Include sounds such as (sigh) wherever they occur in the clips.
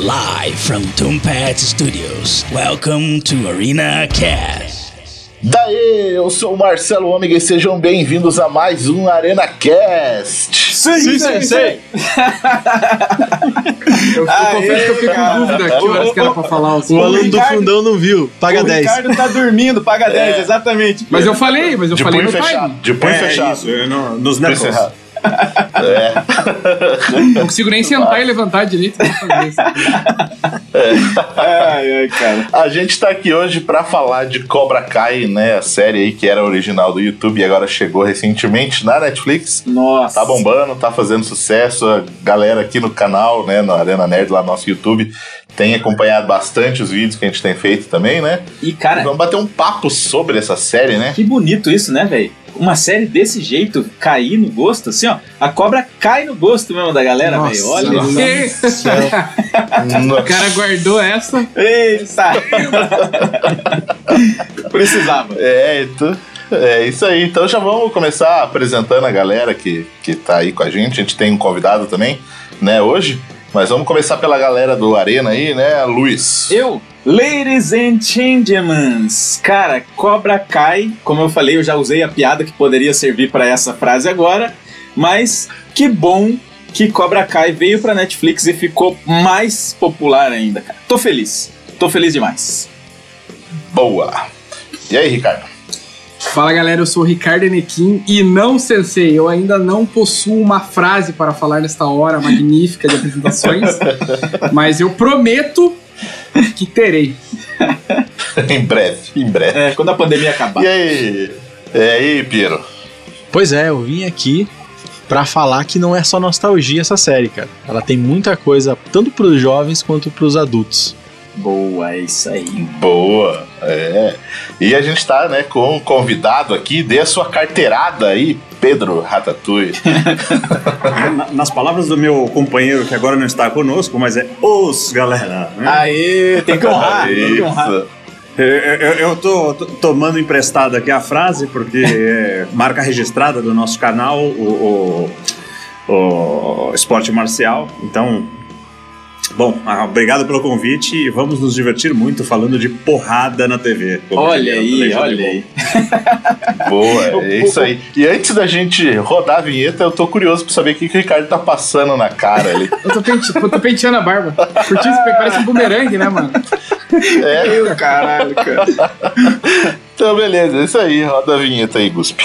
Live from Tombat Studios. Welcome to Arena Cast. Daí, eu sou o Marcelo Ômega e sejam bem-vindos a mais um Arena Cast. Sim, sim, sim. sim. (laughs) eu, eu confesso que eu fiquei com dúvida aqui, horas que era pra falar assim. O aluno do fundão não viu, paga o 10. O Ricardo tá dormindo, paga 10, é. exatamente. Mas eu falei, mas eu de falei no fechado. De punho é, fechado. Isso, no, nos knuckles. É. Não consigo nem sentar e levantar direito. É. Ai, ai, cara. A gente tá aqui hoje para falar de Cobra Kai, né? A série aí que era original do YouTube e agora chegou recentemente na Netflix. Nossa. Tá bombando, tá fazendo sucesso. A galera aqui no canal, né? No Arena Nerd, lá no nosso YouTube, tem acompanhado bastante os vídeos que a gente tem feito também, né? E, cara. Vamos bater um papo sobre essa série, né? Que bonito isso, né, velho? uma série desse jeito cair no gosto, assim, ó. A cobra cai no gosto mesmo da galera, velho. Olha isso. (laughs) o cara guardou essa. Eita! (laughs) Precisava. É, então. É isso aí. Então já vamos começar apresentando a galera que, que tá aí com a gente. A gente tem um convidado também, né, hoje. Mas vamos começar pela galera do Arena aí, né, Luiz? Eu? Ladies and gentlemen, cara, Cobra Kai, como eu falei, eu já usei a piada que poderia servir para essa frase agora, mas que bom que Cobra Kai veio para Netflix e ficou mais popular ainda, cara. Tô feliz. Tô feliz demais. Boa. E aí, Ricardo? Fala galera, eu sou o Ricardo Enequim e não sensei, eu ainda não possuo uma frase para falar nesta hora magnífica de apresentações, (laughs) mas eu prometo que terei. em breve, em breve. É, quando a pandemia acabar. E aí? E aí, Piero? Pois é, eu vim aqui para falar que não é só nostalgia essa série, cara. Ela tem muita coisa, tanto para os jovens quanto para os adultos. Boa, é isso aí. Boa, é. E a gente tá, né, com um convidado aqui, dê a sua carteirada aí, Pedro Ratatouille. (laughs) Nas palavras do meu companheiro, que agora não está conosco, mas é os galera. Né? Aê, tem que honrar, (laughs) tem que honrar. Eu, eu, eu tô, tô, tomando emprestado aqui a frase, porque é marca registrada do nosso canal, o, o, o Esporte Marcial. Então, Bom, ah, obrigado pelo convite e vamos nos divertir muito falando de porrada na TV. Olha aí, olha (laughs) aí. Boa, é isso aí. E antes da gente rodar a vinheta, eu tô curioso pra saber o que, que o Ricardo tá passando na cara ali. (laughs) eu, tô pente, eu tô penteando a barba. Curtindo, parece um bumerangue, né, mano? É. (laughs) Meu caralho, cara. Então, beleza, é isso aí. Roda a vinheta aí, Guspe.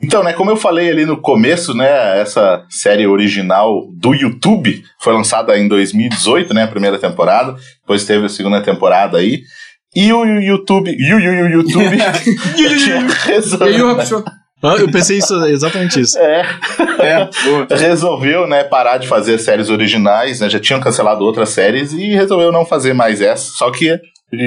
Então, né, como eu falei ali no começo, né, essa série original do YouTube foi lançada em 2018, né, a primeira temporada, depois teve a segunda temporada aí, e o YouTube, e o YouTube (laughs) resolveu, eu pensei isso, exatamente isso. É. é (laughs) resolveu, né, parar de fazer séries originais, né, já tinham cancelado outras séries e resolveu não fazer mais essa, só que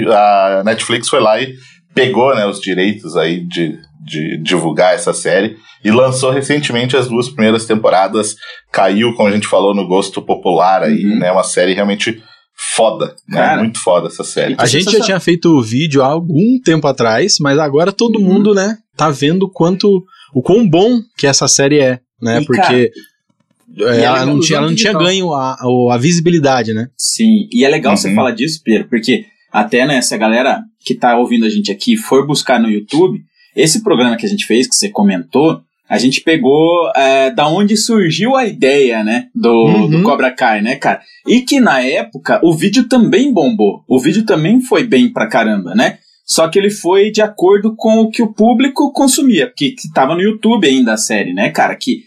a Netflix foi lá e pegou, né, os direitos aí de de divulgar essa série e lançou recentemente as duas primeiras temporadas. Caiu, como a gente falou, no gosto popular aí, uhum. né? Uma série realmente foda, né? Cara, Muito foda essa série. A gente já tinha feito o vídeo há algum tempo atrás, mas agora todo uhum. mundo, né, tá vendo quanto o quão bom que essa série é, né? E Porque cara, é, ela, não tinha, ela não tinha ganho a, a, visibilidade, né? Sim, e é legal uhum. você falar disso, Pedro, porque até né, essa galera que tá ouvindo a gente aqui for buscar no YouTube, esse programa que a gente fez, que você comentou, a gente pegou é, da onde surgiu a ideia, né, do, uhum. do Cobra Kai, né, cara? E que na época o vídeo também bombou. O vídeo também foi bem pra caramba, né? Só que ele foi de acordo com o que o público consumia, porque que tava no YouTube ainda a série, né, cara? Que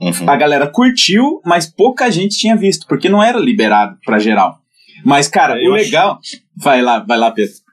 uhum. a galera curtiu, mas pouca gente tinha visto, porque não era liberado pra geral. Mas, cara, eu o legal. Acho... Vai lá, vai lá, Pedro.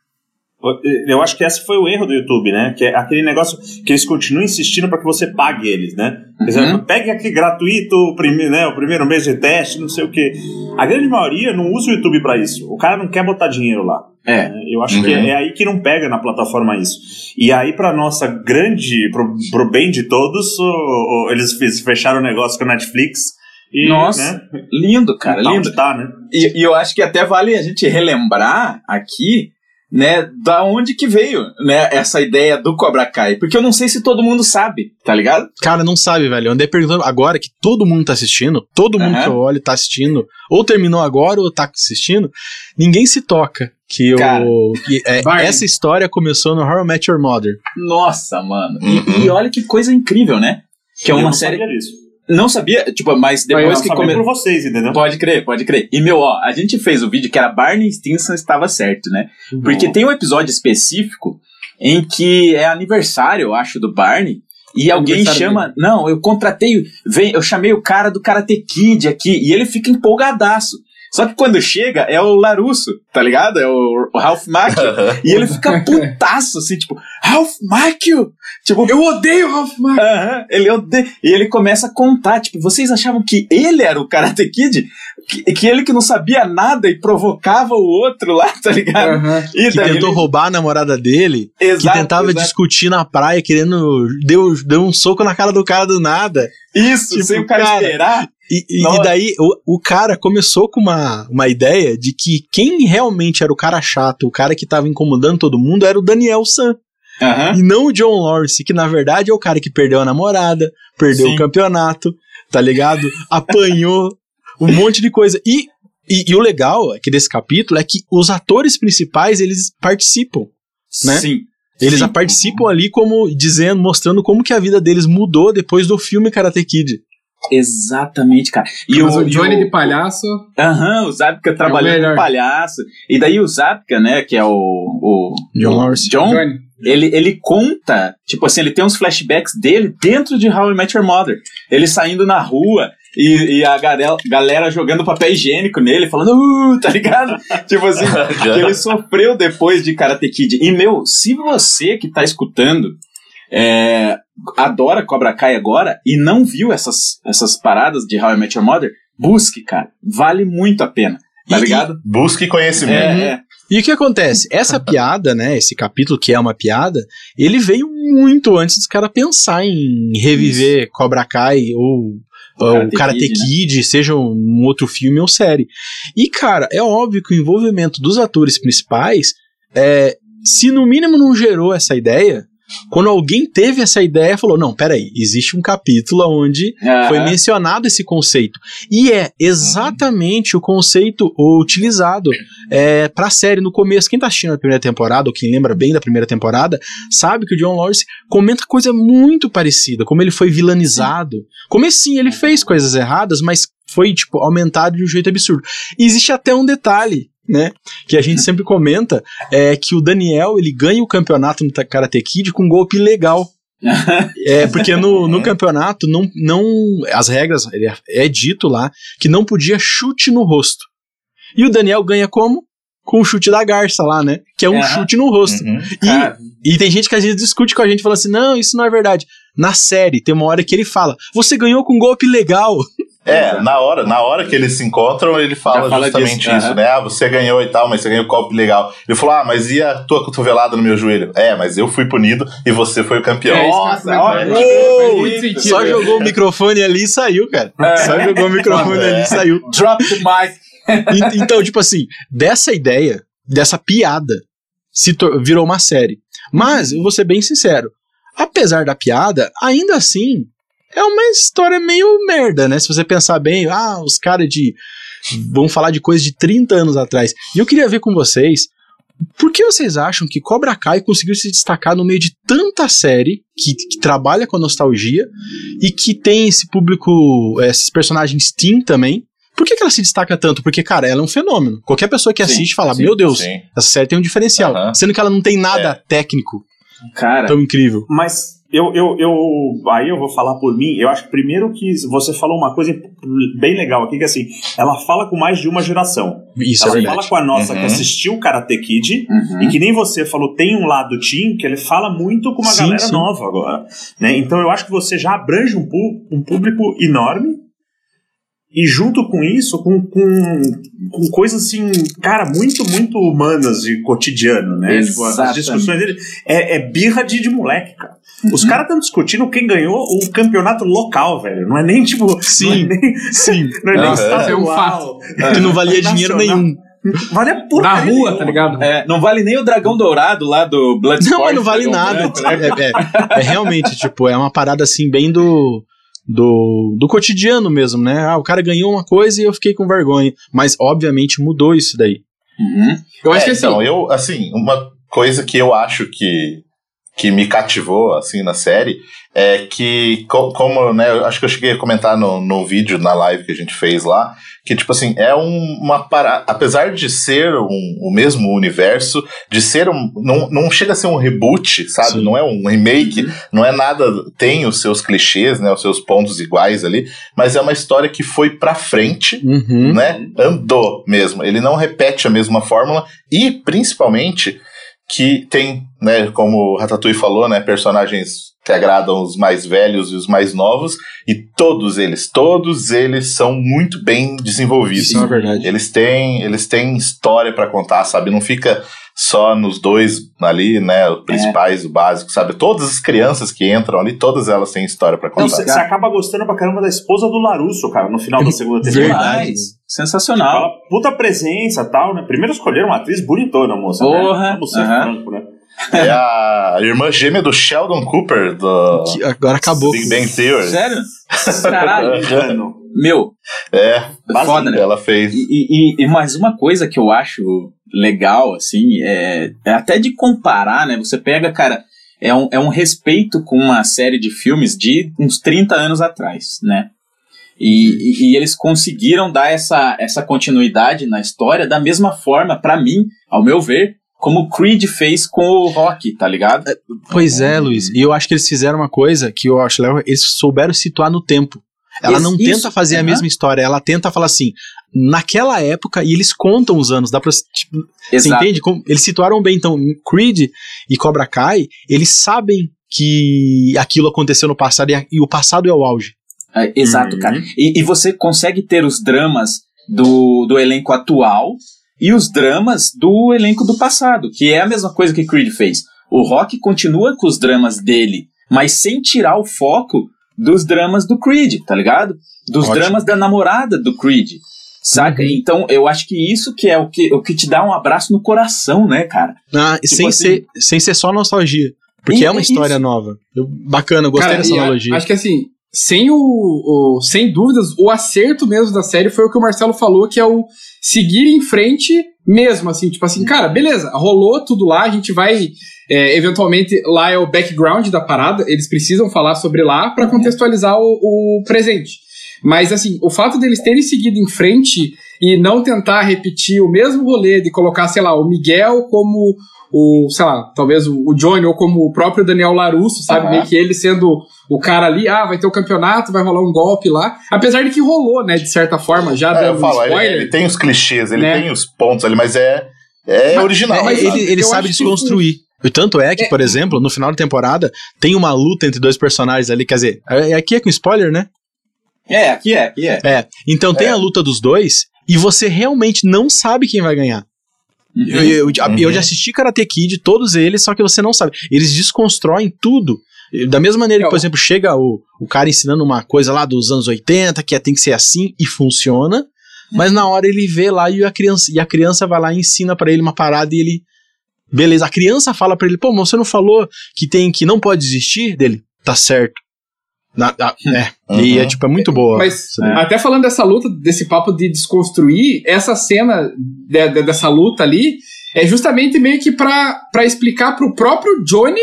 Eu acho que esse foi o erro do YouTube, né? Que é aquele negócio que eles continuam insistindo para que você pague eles, né? Uhum. Exemplo, pegue aqui gratuito o, prime, né, o primeiro mês de teste, não sei o quê. A grande maioria não usa o YouTube para isso. O cara não quer botar dinheiro lá. É. Né? Eu acho uhum. que é, é, aí que não pega na plataforma isso. E aí, para nossa grande, pro, pro bem de todos, o, o, eles fecharam o negócio com a Netflix. E, Nossa, né? lindo, cara, lindo. Tá, né? E, e eu acho que até vale a gente relembrar aqui né, da onde que veio, né, essa ideia do Cobra Kai. Porque eu não sei se todo mundo sabe, tá ligado? Cara, não sabe, velho. Eu andei perguntando agora que todo mundo tá assistindo, todo mundo uhum. que eu olho tá assistindo, ou terminou agora ou tá assistindo, ninguém se toca que, Cara, o, que é, essa história começou no Horror Match Your Mother. Nossa, mano. Uhum. E, e, olha que coisa incrível, né? Que é uma série. Disso. Não sabia, tipo, mas depois que começou. por vocês, entendeu? Pode crer, pode crer. E, meu, ó, a gente fez o vídeo que era Barney Stinson estava certo, né? Uhum. Porque tem um episódio específico em que é aniversário, eu acho, do Barney. E alguém chama. Dele. Não, eu contratei. Vem, eu chamei o cara do Karate Kid aqui. E ele fica empolgadaço. Só que quando chega é o Larusso, tá ligado? É o, o Ralph Macchio. (laughs) e ele fica putaço, assim, tipo, Ralph Macchio! Tipo, eu odeio o Ralph Macchio! Uh -huh, ele odeia. E ele começa a contar, tipo, vocês achavam que ele era o Karate Kid? Que, que ele que não sabia nada e provocava o outro lá, tá ligado? Uh -huh. E que tentou ele... roubar a namorada dele. Exato, que tentava exato. discutir na praia, querendo. Deu, deu um soco na cara do cara do nada. Isso, tipo, sem o cara, cara esperar. E, e, daí o, o cara começou com uma, uma ideia de que quem realmente era o cara chato, o cara que tava incomodando todo mundo, era o Daniel San. Uhum. E não o John Lawrence, que na verdade é o cara que perdeu a namorada, perdeu Sim. o campeonato, tá ligado? (laughs) Apanhou um monte de coisa. E, e, e, o legal aqui desse capítulo é que os atores principais, eles participam, né? Sim. Eles Sim. participam ali como dizendo, mostrando como que a vida deles mudou depois do filme Karate Kid. Exatamente, cara. E Mas o, o Johnny o, de palhaço. Aham, uhum, o Zapka trabalhando é palhaço. E daí o Zapka, né, que é o. o John Lawrence. John, Johnny. Ele, ele conta, tipo assim, ele tem uns flashbacks dele dentro de How I Met Your Mother. Ele saindo na rua e, e a galera, galera jogando papel higiênico nele, falando, uh, tá ligado? (laughs) tipo assim, (laughs) que ele sofreu depois de Karate Kid. E, meu, se você que tá escutando é, adora Cobra Kai agora e não viu essas, essas paradas de How I Met Your Mother, busque, cara. Vale muito a pena. Tá ligado? Busque conhecimento. É, é. E o que acontece? Essa (laughs) piada, né? Esse capítulo que é uma piada, ele veio muito antes dos caras pensar em reviver Isso. Cobra Kai ou o Karate, Karate Kid, Kid né? seja um outro filme ou série. E, cara, é óbvio que o envolvimento dos atores principais, é, se no mínimo não gerou essa ideia, quando alguém teve essa ideia, falou: não, peraí, existe um capítulo onde foi mencionado esse conceito. E é exatamente uhum. o conceito utilizado é, pra série no começo. Quem tá assistindo a primeira temporada, ou quem lembra bem da primeira temporada, sabe que o John Lawrence comenta coisa muito parecida, como ele foi vilanizado. Como assim, ele fez coisas erradas, mas foi, tipo, aumentado de um jeito absurdo. E existe até um detalhe né? Que a gente sempre comenta é que o Daniel ele ganha o campeonato no Karate Kid com um golpe legal. (laughs) é, porque no, no campeonato não, não as regras é, é dito lá que não podia chute no rosto. E o Daniel ganha como? Com o chute da garça lá, né? Que é um chute no rosto. Uhum. E, e tem gente que às vezes discute com a gente falando assim: não, isso não é verdade. Na série, tem uma hora que ele fala: você ganhou com um golpe legal. (laughs) É, na hora, na hora que eles se encontram, ele fala, fala justamente disso, isso, uhum. né? Ah, você ganhou e tal, mas você ganhou o copo legal. Ele falou: Ah, mas e a tua cotovelada no meu joelho? É, mas eu fui punido e você foi o campeão. É, Nossa, olha, oh, só jogou o microfone ali e saiu, cara. É. Só jogou o microfone é. ali e saiu. Drop the mic. então, tipo assim, dessa ideia, dessa piada, se virou uma série. Mas, eu vou ser bem sincero, apesar da piada, ainda assim, é uma história meio merda, né? Se você pensar bem, ah, os caras de. Vamos falar de coisa de 30 anos atrás. E eu queria ver com vocês. Por que vocês acham que Cobra Kai conseguiu se destacar no meio de tanta série que, que trabalha com nostalgia e que tem esse público, esses personagens teen também, Por que, que ela se destaca tanto? Porque, cara, ela é um fenômeno. Qualquer pessoa que Sim, assiste fala, sim, meu Deus, sim. essa série tem um diferencial. Sendo que ela não tem nada É. técnico Cara, tão incrível. Mas eu, eu, eu. Aí eu vou falar por mim. Eu acho que primeiro que você falou uma coisa bem legal aqui, que assim, ela fala com mais de uma geração. Isso é ela verdade. fala com a nossa que Uhum. assistiu o Karate Kid. uhum. E que nem você falou, tem um lado teen que ele fala muito com uma Sim, galera sim. nova agora. Né? Então eu acho que você já abrange um, um público enorme. E junto com isso, com, com, com coisas assim, cara, muito, muito humanas de cotidiano, né? Tipo, as discussões dele é, é birra de, de moleque, cara. Os Uhum. caras estão discutindo quem ganhou o campeonato local, velho. Não é nem tipo. Sim. Não é nem, Sim. (laughs) não é nem Aham. estadual. Que não valia dinheiro Nacional. nenhum. Vale a Na porcaria rua, nenhuma. tá ligado? É, não vale nem o dragão dourado lá do Bloodsport. Não, mas não vale dragão nada. branco, né? É, é- é realmente, tipo, é uma parada assim, bem do. Do, do cotidiano mesmo, né? Ah, o cara ganhou uma coisa e eu fiquei com vergonha. Mas, obviamente, mudou isso daí. Uhum. Eu acho É, que assim. Então, eu, assim, uma coisa que eu acho que, que me cativou, assim, na série, é que, co- como, né, eu acho que eu cheguei a comentar no, no vídeo, na live que a gente fez lá, que, tipo assim, é um, uma parada, apesar de ser um, o mesmo universo, de ser um, não, não chega a ser um reboot, sabe? Sim. Não é um remake, não é nada, tem os seus clichês, né, os seus pontos iguais ali, mas é uma história que foi pra frente, Uhum. né? Andou mesmo. Ele não repete a mesma fórmula e, principalmente, que tem, né, como o Ratatouille falou, né, personagens que agradam os mais velhos e os mais novos, e todos eles, todos eles são muito bem desenvolvidos. Isso é verdade. Eles têm, eles têm história pra contar, sabe? Não fica só nos dois ali, né, os principais, o básico, sabe? Todas as crianças que entram ali, todas elas têm história pra Não, contar. Você acaba gostando pra caramba da esposa do Larusso, cara, no final da segunda temporada. Verdade. Demais. Sensacional. Fala, puta presença e tal, né? Primeiro escolheram uma atriz bonitona, moça. Porra, Né? Vamos ser aham. franco, né? É a irmã gêmea do Sheldon Cooper, do Que agora acabou. Big Bang Theory. Sério? (laughs) Caralho. Meu, É, foda, né? ela fez. E, e, e mais uma coisa que eu acho legal, assim, é, é até de comparar, né? Você pega, cara, é um, é um respeito com uma série de filmes de uns 30 anos atrás, né? E, e, e eles conseguiram dar essa, essa continuidade na história da mesma forma, pra mim, ao meu ver, como o Creed fez com o Rock, tá ligado? Pois é, Luiz. E eu acho que eles fizeram uma coisa que eu acho legal. Eles souberam situar no tempo. Ela Isso, não isso, tenta fazer a mesma história, ela tenta falar assim, naquela época, e eles contam os anos, dá pra. Tipo, você entende? Como- Eles situaram bem, então, Creed e Cobra Kai, eles sabem que aquilo aconteceu no passado e, a- e o passado é o auge. É, exato, Uhum. cara. E, e você consegue ter os dramas do, do elenco atual e os dramas do elenco do passado, que é a mesma coisa que Creed fez. O Rock continua com os dramas dele, mas sem tirar o foco dos dramas do Creed, tá ligado? Dos Ótimo. dramas da namorada do Creed. Saca? Uhum. Então, eu acho que isso que é o que, o que te dá um abraço no coração, né, cara? Ah, Tipo sem, assim- ser, sem ser só nostalgia. Porque E- é uma história isso. nova. Eu- bacana, eu gostei Cara, dessa a- analogia. Acho que assim, sem o, o- Sem dúvidas, o acerto mesmo da série foi o que o Marcelo falou, que é o seguir em frente mesmo, assim, tipo assim, cara, beleza, rolou tudo lá, a gente vai. é, eventualmente, lá é o background da parada, eles precisam falar sobre lá pra contextualizar o, o presente. Mas, assim, o fato deles terem seguido em frente e não tentar repetir o mesmo rolê de colocar, sei lá, o Miguel como o, sei lá, talvez o, o Johnny ou como o próprio Daniel Larusso, sabe? Aham. Meio que ele sendo o cara ali, ah, vai ter o campeonato, vai rolar um golpe lá. Apesar de que rolou, né, de certa forma, já É, dando um falo, ele, spoiler. ele tem os clichês, ele Né? tem os pontos ali, mas é, é Mas- original. É, mas ele ele sabe que desconstruir. E tanto é que, por exemplo, no final da temporada, tem uma luta entre dois personagens ali. Quer dizer, é- aqui é com spoiler, né? É, aqui é, aqui é. É. Então tem É. a luta dos dois e você realmente não sabe quem vai ganhar. Uhum. Eu, eu- Uhum. eu já assisti Karate Kid, todos eles, só que você não sabe. Eles desconstroem tudo. Da mesma maneira que, por É, exemplo, chega o, o cara ensinando uma coisa lá dos anos 80, que é, tem que ser assim, e funciona. Mas na hora ele vê lá e a criança, e a criança vai lá e ensina pra ele uma parada e ele. Beleza, a criança fala pra ele, pô, mas você não falou que tem que não pode desistir dele? Tá certo. Na- a- é. E Uhum. é tipo, é muito boa. Mas daí. até falando dessa luta, desse papo de desconstruir, essa cena de- de- dessa luta ali é justamente meio que pra, pra explicar pro próprio Johnny,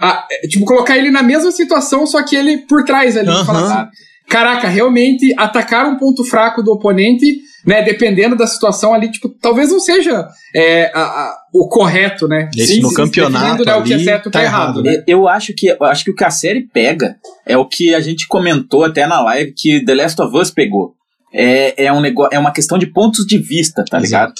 a- é, tipo, colocar ele na mesma situação, só que ele por trás ali. Falar assim, caraca, realmente atacar um ponto fraco do oponente, né? Dependendo da situação ali, tipo, talvez não seja é, a, a, o correto, né? Esse no campeonato né, o que é certo tá, tá errado, né? Eu acho que eu acho que o que a série pega é o que a gente comentou até na live que The Last of Us pegou. É, é um negócio, é uma questão de pontos de vista, tá Exato. ligado?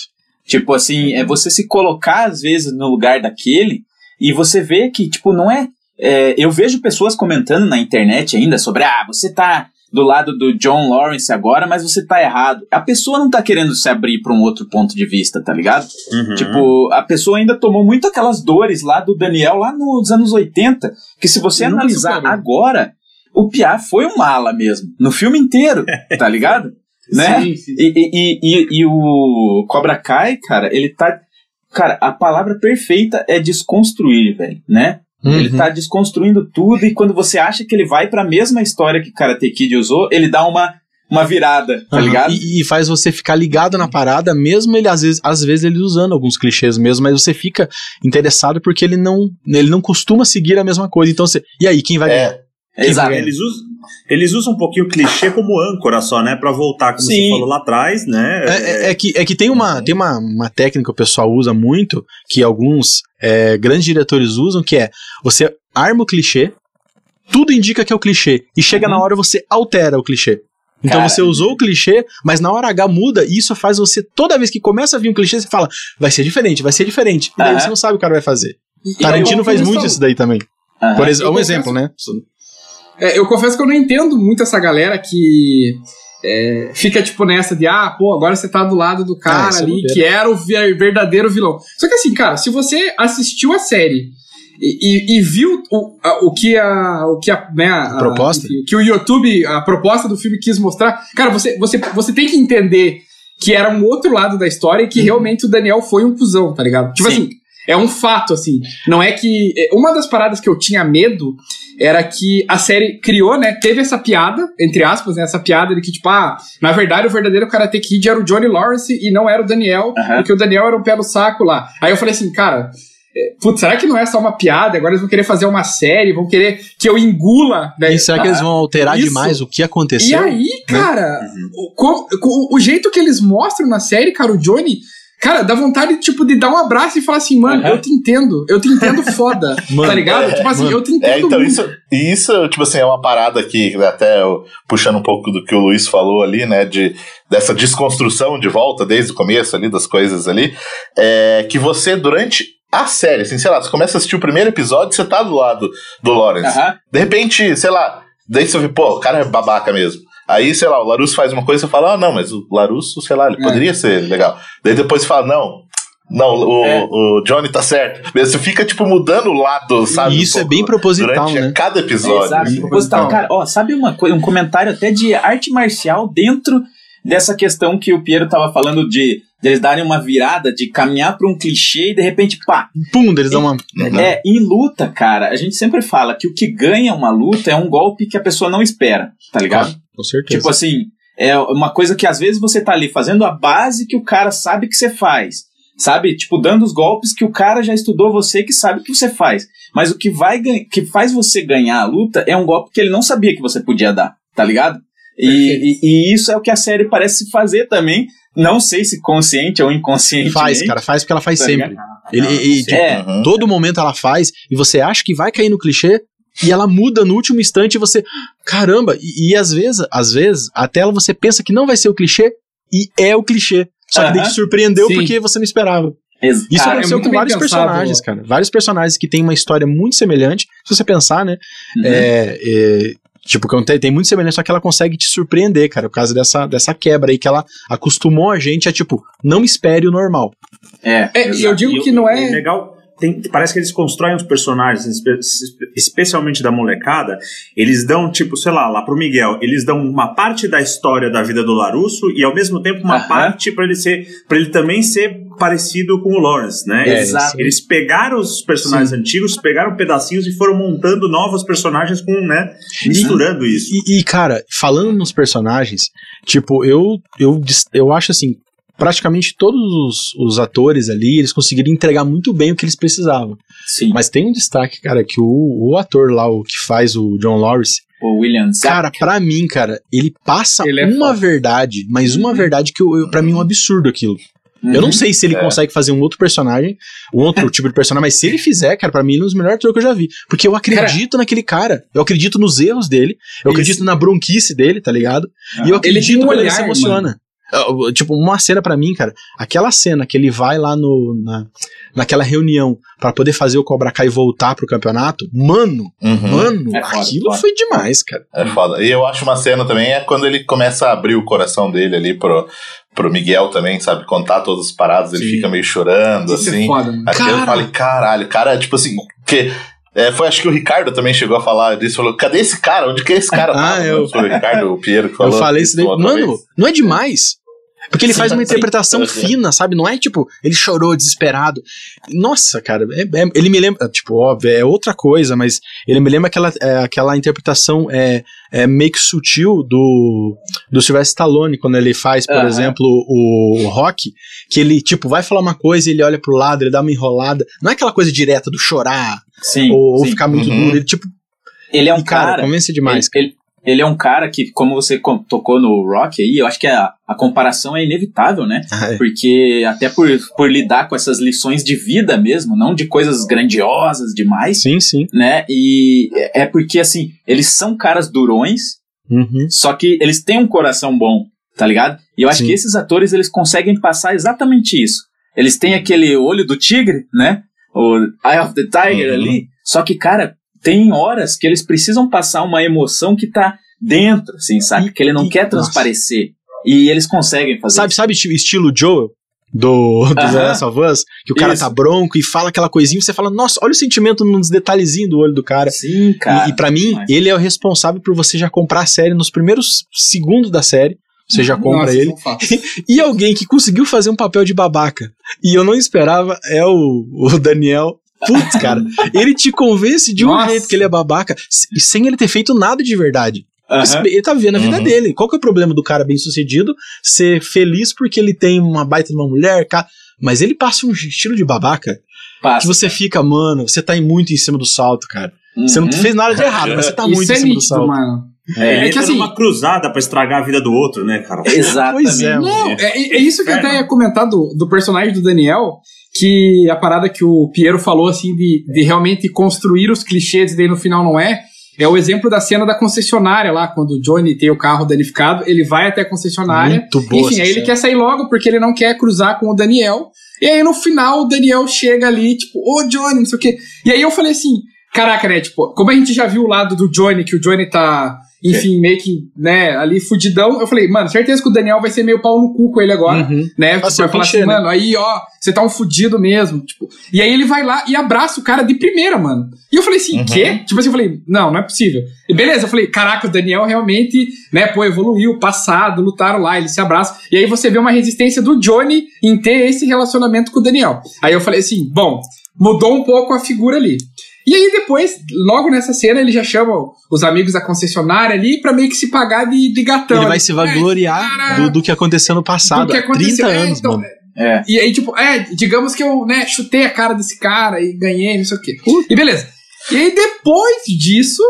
Tipo assim, é você se colocar às vezes no lugar daquele e você vê que, tipo, não é. é eu vejo pessoas comentando na internet ainda sobre, ah, você tá do lado do John Lawrence agora, mas você tá errado. A pessoa não tá querendo se abrir para um outro ponto de vista, tá ligado? Uhum. Tipo, a pessoa ainda tomou muito aquelas dores lá do Daniel lá nos anos 80, que se você analisar agora, o Piá foi um mala mesmo, no filme inteiro, (laughs) tá ligado? né? Sim, sim. E, e, e, e, o Cobra Kai, cara, ele tá. Cara, a palavra perfeita é desconstruir, velho, né? Uhum. Ele tá desconstruindo tudo e quando você acha que ele vai para a mesma história que Karate Kid usou, ele dá uma uma virada, tá uhum. ligado? E, e, faz você ficar ligado na parada, mesmo ele às vezes, às vezes ele usando alguns clichês mesmo, mas você fica interessado porque ele não, ele não costuma seguir a mesma coisa. Então você, e aí quem vai é. Exato. Eles usam, eles usam um pouquinho o clichê como âncora só, né? Pra voltar, como Sim. você falou lá atrás, né? É, é, é, que, é que tem, uma, tem uma, uma técnica que o pessoal usa muito, que alguns é, grandes diretores usam, que é você arma o clichê, tudo indica que é o clichê, e chega uhum. na hora você altera o clichê. Então Cara, você usou o clichê, mas na hora H muda, e isso faz você, toda vez que começa a vir um clichê, você fala, vai ser diferente, vai ser diferente. E daí você não sabe o que o cara vai fazer. E Tarantino faz muito isso daí também. Por exemplo, um exemplo, né? É, eu confesso que eu não entendo muito essa galera que é, fica tipo nessa de, ah, pô, agora você tá do lado do cara ah, ali, é que era o verdadeiro vilão. Só que assim, cara, se você assistiu a série e, e, e viu o, a, o que a, o que a, né, a, proposta? Enfim, que o YouTube, a proposta do filme quis mostrar, cara, você, você, você tem que entender que era um outro lado da história e que uhum. realmente o Daniel foi um cuzão, tá ligado? Tipo Sim. assim, é um fato, assim. Não é que. É, uma das paradas que eu tinha medo era que a série criou, né? Teve essa piada, entre aspas, né? Essa piada de que, tipo, ah, na verdade o verdadeiro Karate Kid era o Johnny Lawrence e não era o Daniel, uhum. porque o Daniel era um pé no saco lá. Aí eu falei assim, cara. É, putz, será que não é só uma piada? Agora eles vão querer fazer uma série, vão querer que eu engula. Né? E será que eles vão alterar isso? demais o que aconteceu? E aí, né? cara, uhum. o, o, o, jeito que eles mostram na série, cara, o Johnny Cara, dá vontade, tipo, de dar um abraço e falar assim, mano, uhum. eu te entendo, eu te entendo foda, (laughs) mano, tá ligado? É, tipo assim, mano. eu te entendo é, então muito. isso, isso, tipo assim, é uma parada que, até puxando um pouco do que o Luiz falou ali, né, de, dessa desconstrução de volta desde o começo ali, das coisas ali, é que você, durante a série, assim, sei lá, você começa a assistir o primeiro episódio, você tá do lado do Lawrence. Uhum. De repente, sei lá, daí você vê, pô, o cara é babaca mesmo. Aí, sei lá, o Larusso faz uma coisa e você fala, ah, não, mas o Larusso, sei lá, ele é. poderia ser legal. Daí depois você fala, não, não, o, é. o Johnny tá certo. Você fica, tipo, mudando o lado, sabe? E isso um é bem proposital, durante né? cada episódio. É, exato, proposital. Cara, ó, sabe uma coisa, um comentário até de arte marcial dentro dessa questão que o Piero tava falando de, de eles darem uma virada, de caminhar para um clichê e de repente, pá. Pum, eles dão uma. É, em luta, cara, a gente sempre fala que o que ganha uma luta é um golpe que a pessoa não espera, tá ligado? Claro. Com certeza. Tipo assim, é uma coisa que às vezes você tá ali fazendo a base que o cara sabe que você faz. Sabe? Tipo, dando os golpes que o cara já estudou você que sabe que você faz. Mas o que vai que faz você ganhar a luta é um golpe que ele não sabia que você podia dar, tá ligado? E, e, e, isso é o que a série parece fazer também. Não sei se consciente ou inconsciente. Faz, cara, faz porque ela faz tá sempre. Ele, e, tipo, é. Todo momento ela faz e você acha que vai cair no clichê, e ela muda no último instante e você, caramba, e, e, às vezes, às vezes, até ela você pensa que não vai ser o clichê e é o clichê. Só que uh -huh. daí te surpreendeu Sim. porque você não esperava. Isso cara, aconteceu é com vários pensado, personagens, cara. Vários personagens que têm uma história muito semelhante. Se você pensar, né? Uhum. É, é, tipo, tem muito semelhante, só que ela consegue te surpreender, cara, por causa dessa, dessa quebra aí que ela acostumou a gente a, tipo, não espere o normal. É, é eu digo que não é. Legal, tem, parece que eles constroem os personagens, especialmente da molecada, eles dão, tipo, sei lá, lá pro Miguel, eles dão uma parte da história da vida do Larusso e ao mesmo tempo uma parte para ele ser, para ele também ser parecido com o Lawrence, né? É, Exato. Eles pegaram os personagens Sim. antigos, pegaram pedacinhos e foram montando novos personagens com, né, misturando e, isso. E, e, cara, falando nos personagens, tipo, eu, eu, eu acho assim, praticamente todos os, os, atores ali, eles conseguiram entregar muito bem o que eles precisavam. Sim. Mas tem um destaque, cara, que o, o ator lá, o que faz o John Lawrence, o William Zack. Cara, pra mim, cara, ele passa Ele é uma foda. verdade, mas uma Uhum. verdade que eu, eu, pra mim é um absurdo aquilo. Eu não sei se ele É. consegue fazer um outro personagem, um outro tipo de personagem, mas se ele fizer, cara, pra mim ele é um dos melhores atores que eu já vi. Porque eu acredito naquele cara. Eu acredito nos erros dele. Eu Isso. acredito na bronquice dele, tá ligado? E eu Ele acredito um quando ele olhar, se emociona. Eu- Tipo, uma cena pra mim, cara, aquela cena que ele vai lá no, na, naquela reunião pra poder fazer o Cobra Kai voltar pro campeonato, mano, Uhum. mano, É foda, aquilo foda. foi demais, cara. É foda. E eu acho uma cena também é quando ele começa a abrir o coração dele ali pro, pro Miguel também, sabe? Contar todas as paradas, ele Sim. fica meio chorando, Isso é assim. foda, mano. Aquilo Cara. eu falei, caralho, cara, tipo assim, que. é, foi acho que o Ricardo também chegou a falar disso, falou, cadê esse cara? Onde que esse cara (laughs) Ah, tá? eu- Foi o Ricardo, o Piero que falou. eu falei isso daí. Mano, vez. não é demais? Porque ele Sim, faz uma sim. interpretação fina, sabe? Não é tipo, ele chorou desesperado. Nossa, cara, é- é- ele me lembra, tipo, óbvio, é outra coisa, mas ele me lembra aquela, é, aquela interpretação é, é meio que sutil do, do Sylvester Stallone, quando ele faz, por exemplo, o, o Rock, que ele, tipo, vai falar uma coisa e ele olha pro lado, ele dá uma enrolada. Não é aquela coisa direta do chorar Sim. ou, ou ficar muito Uhum. duro. Ele, tipo, Ele é um cara, cara. convence demais. Ele, ele- ele é um cara que, como você tocou no Rock aí, eu acho que a, a comparação é inevitável, né? Ah, é. Porque até por, por lidar com essas lições de vida mesmo, não de coisas grandiosas demais, Sim, sim. né? E é é porque, assim, eles são caras durões, Uhum. só que eles têm um coração bom, tá ligado? E eu acho Sim. que esses atores, eles conseguem passar exatamente isso. Eles têm aquele olho do tigre, né? O Eye of the Tiger Uhum. ali. Só que, cara, tem horas que eles precisam passar uma emoção que tá dentro, assim, sabe? E- que ele não e- quer transparecer. E eles conseguem fazer Sabe, isso. sabe esti- estilo Joel? Do, (laughs) do. Last of Us, que o cara Isso. tá bronco e fala aquela coisinha, você fala, nossa, olha o sentimento nos detalhezinhos do olho do cara. Sim, cara. e, e para mim, demais. ele é o responsável por você já comprar a série nos primeiros segundos da série. Você já (laughs) compra Nossa, ele. são fatos. (laughs) E alguém que conseguiu fazer um papel de babaca. E eu não esperava é o, o Daniel. Putz, cara, ele te convence de um Nossa. jeito que ele é babaca, se- sem ele ter feito nada de verdade. Aham. Ele tá vivendo a vida Uhum. dele. Qual que é o problema do cara bem sucedido? Ser feliz porque ele tem uma baita de uma mulher, ca- mas ele passa um estilo de babaca que Passa. você fica, mano, você tá muito em cima do salto, cara. Você não Uhum. fez nada de errado, mas você tá Isso muito é em cima do salto. mano. É, Ele que entra assim- numa cruzada pra estragar a vida do outro, né, cara? Exatamente. Pois é, Não, É. é, é isso que eu até ia comentar do, do personagem do Daniel, que a parada que o Piero falou, assim, de, de realmente construir os clichês e daí no final não é, é o exemplo da cena da concessionária lá, quando o Johnny tem o carro danificado, ele vai até a concessionária, Muito boa enfim, aí ele quer sair logo porque ele não quer cruzar com o Daniel, e aí no final o Daniel chega ali, tipo, ô Johnny, não sei o quê, e aí eu falei assim, caraca, né, tipo, como a gente já viu o lado do Johnny, que o Johnny tá, enfim, meio que, né, ali fudidão, eu falei, mano, certeza que o Daniel vai ser meio pau no cu com ele agora, Uhum. né? Vai Tipo, vai falar assim, né? mano, aí, ó, você tá um fudido mesmo. Tipo, e aí ele vai lá e abraça o cara de primeira, mano. E eu falei assim, Uhum. quê? Tipo assim, eu falei, não, não é possível. E beleza, eu falei, caraca, o Daniel realmente, né, pô, evoluiu, passado, lutaram lá, ele se abraça. E aí você vê uma resistência do Johnny em ter esse relacionamento com o Daniel. Aí eu falei assim, bom, mudou um pouco a figura ali. E aí depois, logo nessa cena, ele já chama os amigos da concessionária ali pra meio que se pagar de, de gatão. Ele vai ali. se vangloriar cara, do, do que aconteceu no passado. do aconteceu. 30 É, anos, então, mano. É. e aí, tipo, é, digamos que eu, né, chutei a cara desse cara e ganhei, não sei o quê. E beleza. E aí, depois disso,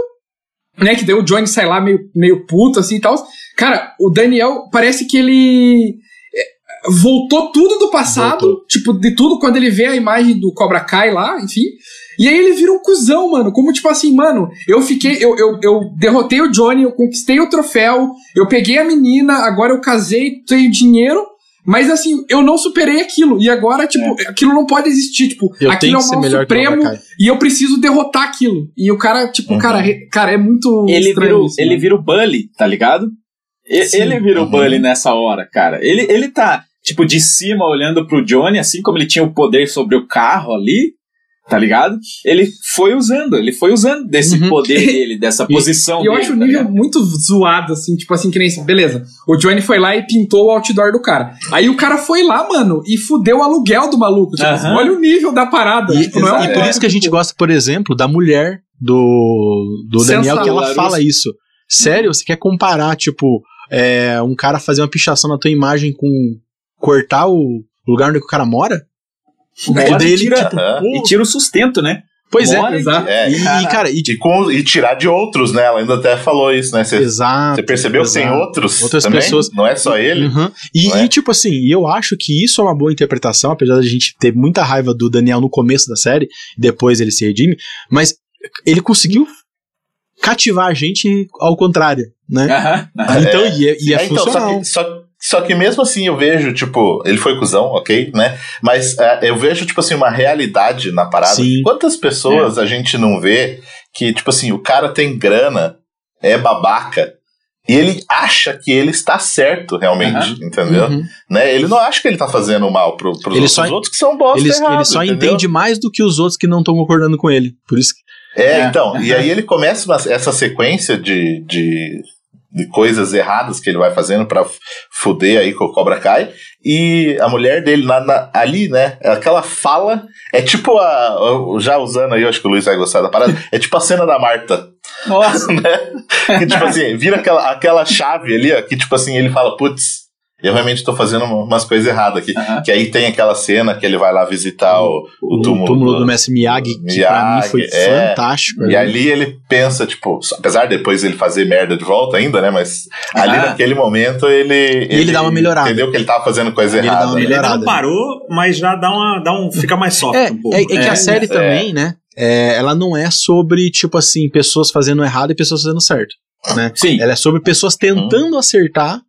né, que daí o Johnny sai lá meio, meio puto, assim e tal. Cara, o Daniel parece que ele é, voltou tudo do passado, Voltou. tipo, de tudo, quando ele vê a imagem do Cobra Kai lá, enfim. E aí ele vira um cuzão, mano. Como, tipo assim, mano, eu fiquei. Eu, eu, eu derrotei o Johnny, eu conquistei o troféu, eu peguei a menina, agora eu casei, tenho dinheiro. Mas assim, eu não superei aquilo. E agora, tipo, aquilo não pode existir. Tipo, Eu aquilo é o mal o supremo e eu preciso derrotar aquilo. E o cara, tipo, Uhum. cara, re- cara, é muito. Ele estranho vira, o- isso, ele mano. vira o Bully, tá ligado? Sim. Ele vira o Uhum. Bully nessa hora, cara. Ele, ele tá, tipo, de cima olhando pro Johnny, assim como ele tinha o poder sobre o carro ali, tá ligado? Ele foi usando, ele foi usando desse Uhum. poder (laughs) dele, dessa posição E eu dele. acho o tá nível ligado? muito zoado, assim, tipo assim, que nem assim, beleza. O Johnny foi lá e pintou o outdoor do cara. Aí o cara foi lá, mano, e fudeu o aluguel do maluco. Tipo, Aham. olha o nível da parada. E, tipo, não é e por isso que a gente gosta, por exemplo, da mulher do, do Daniel, que ela Sensacional. fala isso. Sério, você quer comparar, tipo, é, um cara fazer uma pichação na tua imagem com, cortar o lugar onde o cara mora. Mora daí e ele, tira- tipo, Aham. pô, E tira o sustento, né? pois Mora é. e Exato. É, E, e, cara, e, E, com, e tirar de outros, né? Ela ainda até falou isso, né? Você exato. você percebeu que tem exato. outros Outras também? pessoas. Não é só ele? Uhum. E, é? e, tipo assim, e eu acho que isso é uma boa interpretação, apesar da gente ter muita raiva do Daniel no começo da série, depois ele se redime, mas ele conseguiu cativar a gente ao contrário, né? Então, e é, e é É, então, só que, só, só que mesmo assim eu vejo, tipo, ele foi cuzão, ok, né? Mas é, eu vejo, tipo assim, uma realidade na parada. Sim. Quantas pessoas a gente não vê que, tipo assim, o cara tem grana, é babaca, e ele acha que ele está certo realmente, entendeu? Uhum. Né? Ele não acha que ele tá fazendo mal pro, pros Ele outros, só- os outros que são bosta Ele, errado, ele só entendeu? entende mais do que os outros que não estão concordando com ele. Por isso que. É, É. então, e aí (laughs) ele começa essa sequência de, de, de coisas erradas que ele vai fazendo pra f- fuder aí com o Cobra Kai, e a mulher dele na- na- ali, né, aquela fala, é tipo a, já usando aí, eu acho que o Luiz vai gostar da parada, é tipo a cena da Marta, Nossa. (laughs) né, que tipo assim, vira aquela, aquela chave ali, ó, que tipo assim, ele fala, putz, eu realmente tô fazendo uma- umas coisas erradas aqui, Aham. que aí tem aquela cena que ele vai lá visitar o, o O túmulo, túmulo, do Mestre Miyagi, que pra mim foi Miyagi, é. fantástico. E né? ali ele pensa, tipo, apesar de depois ele fazer merda de volta ainda, né? Mas ali naquele momento ele. ele dá uma melhorada. Entendeu que ele tava fazendo coisa Ele dá errada. uma né? Ele não melhorada. parou, mas já dá uma. Dá um, fica mais soft É, um pouco. é, é que É, a série é. também, né? é, ela não é sobre, tipo assim, pessoas fazendo errado e pessoas fazendo certo. Né? Sim. Ela é sobre pessoas tentando acertar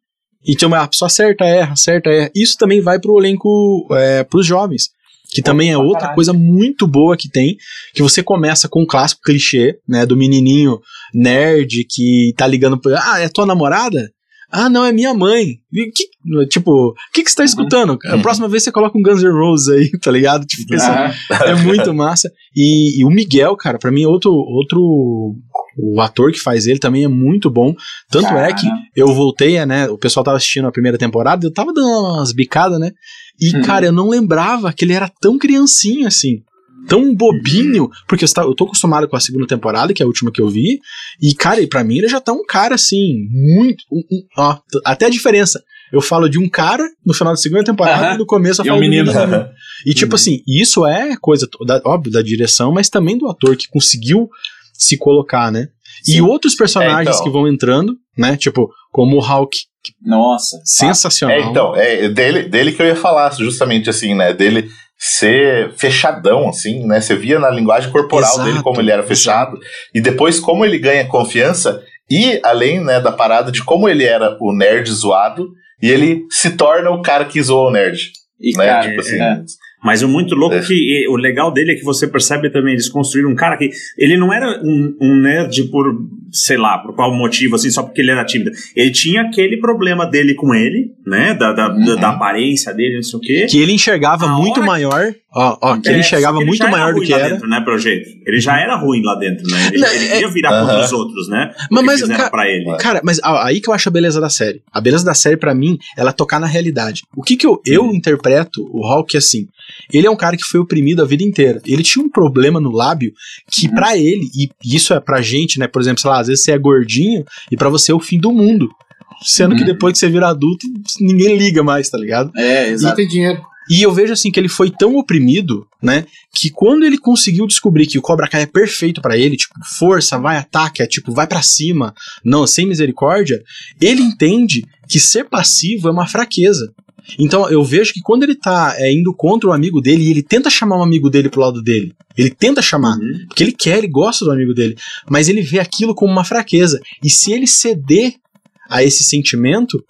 e tipo, a pessoa acerta, erra, acerta, erra. Isso também vai pro elenco, é, pros jovens. Que também é outra caralho. coisa muito boa que tem, que você começa com um clássico clichê, né, do menininho nerd que tá ligando pra, ah, é tua namorada? Ah, não, é minha mãe. E que, tipo, o que, que você tá escutando? A próxima vez você coloca um Guns N' Roses aí, tá ligado? Tipo, Aham. é muito massa. E, e o Miguel, cara, pra mim é outro, outro. O ator que faz ele também é muito bom. Tanto é que eu voltei, né? O pessoal tava assistindo a primeira temporada, eu tava dando umas bicadas, né? E, Uhum. cara, eu não lembrava que ele era tão criancinho assim. Tão bobinho, porque eu, tô acostumado com a segunda temporada, que é a última que eu vi, e, cara, e pra mim ele já tá um cara assim, muito. um- um- ó, até a diferença. Eu falo de um cara no final da segunda temporada Aham. e no começo eu E falo um de menino. menino. E tipo assim, isso é coisa, da, óbvio, da direção, mas também do ator que conseguiu se colocar, né? E Sim. outros personagens É, então. que vão entrando, né? Tipo, como o Hulk, Nossa. sensacional. É, então, é dele, dele que eu ia falar, justamente assim, né? Dele ser fechadão, assim, né? Você via na linguagem corporal Exato, dele como ele era fechado, e depois como ele ganha confiança, e além, né, da parada de como ele era o nerd zoado, e ele se torna o cara que zoa o nerd, E, né? cara, tipo assim, é. Mas o muito louco É. que o legal dele é que você percebe também eles construíram um cara que ele não era um, um nerd por sei lá por qual motivo assim só porque ele era tímido. Ele tinha aquele problema dele com ele, né, da, da, Uhum. da, da aparência dele, não sei o quê. Que ele enxergava muito hora- maior. Ó, ó, que ele É, enxergava ele muito maior do que lá era. Dentro, né, pelo jeito. Ele já era ruim lá dentro, né? Ele, Não, ele é- queria virar Aham. contra os outros, né? Mas- mas, cara- pra ele. Cara, mas aí que eu acho a beleza da série. A beleza da série, pra mim, ela é tocar na realidade. O que que eu, eu interpreto o Hulk assim? Ele é um cara que foi oprimido a vida inteira. Ele tinha um problema no lábio que pra ele, e isso é pra gente, né? Por exemplo, sei lá, às vezes você é gordinho e pra você é o fim do mundo. Sendo que Uhum. depois que você vira adulto, ninguém liga mais, tá ligado? É, E exato. tem dinheiro. E eu vejo assim que ele foi tão oprimido, né, que quando ele conseguiu descobrir que o Cobra Kai é perfeito pra ele, tipo, força, vai, ataque, é tipo, vai pra cima, não, sem misericórdia, ele entende que ser passivo é uma fraqueza. Então eu vejo que quando ele tá é, indo contra o amigo dele e ele tenta chamar um amigo dele pro lado dele, ele tenta chamar, Uhum. porque ele quer, ele gosta do amigo dele, mas ele vê aquilo como uma fraqueza. E se ele ceder a esse sentimento,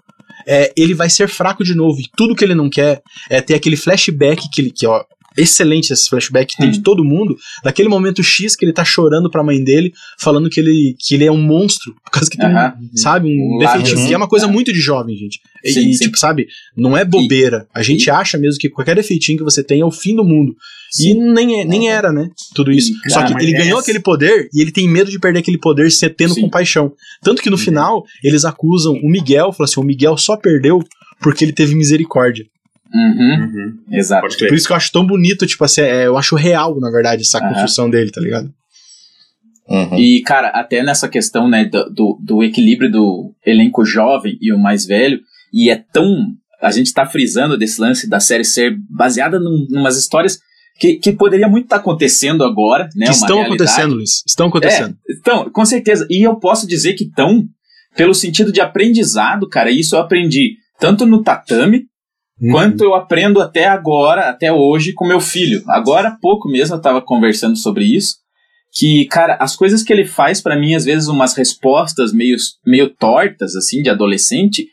é, ele vai ser fraco de novo. E tudo que ele não quer é ter aquele flashback que ele que ó, excelente esse flashback que tem de todo mundo, daquele momento X que ele tá chorando pra mãe dele, falando que ele, que ele é um monstro, por causa que tem, um, Aham. sabe, um Um defeitinho, que é uma coisa é. muito de jovem, gente. E, Sim, e, sim. tipo, sabe, não é bobeira. A gente acha mesmo que qualquer defeitinho que você tem é o fim do mundo. E nem, é- nem era, né? Tudo isso. Sim, Só cara, que ele é ganhou essa- aquele poder e ele tem medo de perder aquele poder se tendo Sim. compaixão. Tanto que no final, eles acusam o Miguel, falam assim: o Miguel só perdeu porque ele teve misericórdia. Uhum. Uhum. Exato. Pode crer. Por isso que eu acho tão bonito, tipo assim, é, eu acho real, na verdade, essa Aham. construção dele, tá ligado? uhum. E, cara, até nessa questão, né, do, do, do equilíbrio do elenco jovem e o mais velho, e é tão a gente tá frisando desse lance da série ser baseada num, numas histórias que, que poderia muito estar tá acontecendo agora, né? Que estão acontecendo, Luiz. Estão acontecendo. É, então, com certeza. E eu posso dizer que estão pelo sentido de aprendizado, cara. Isso eu aprendi tanto no tatame, uhum. quanto eu aprendo até agora, até hoje, com meu filho. Agora há pouco mesmo eu tava conversando sobre isso. Que, cara, as coisas que ele faz para mim, às vezes, umas respostas meio, meio tortas, assim, de adolescente,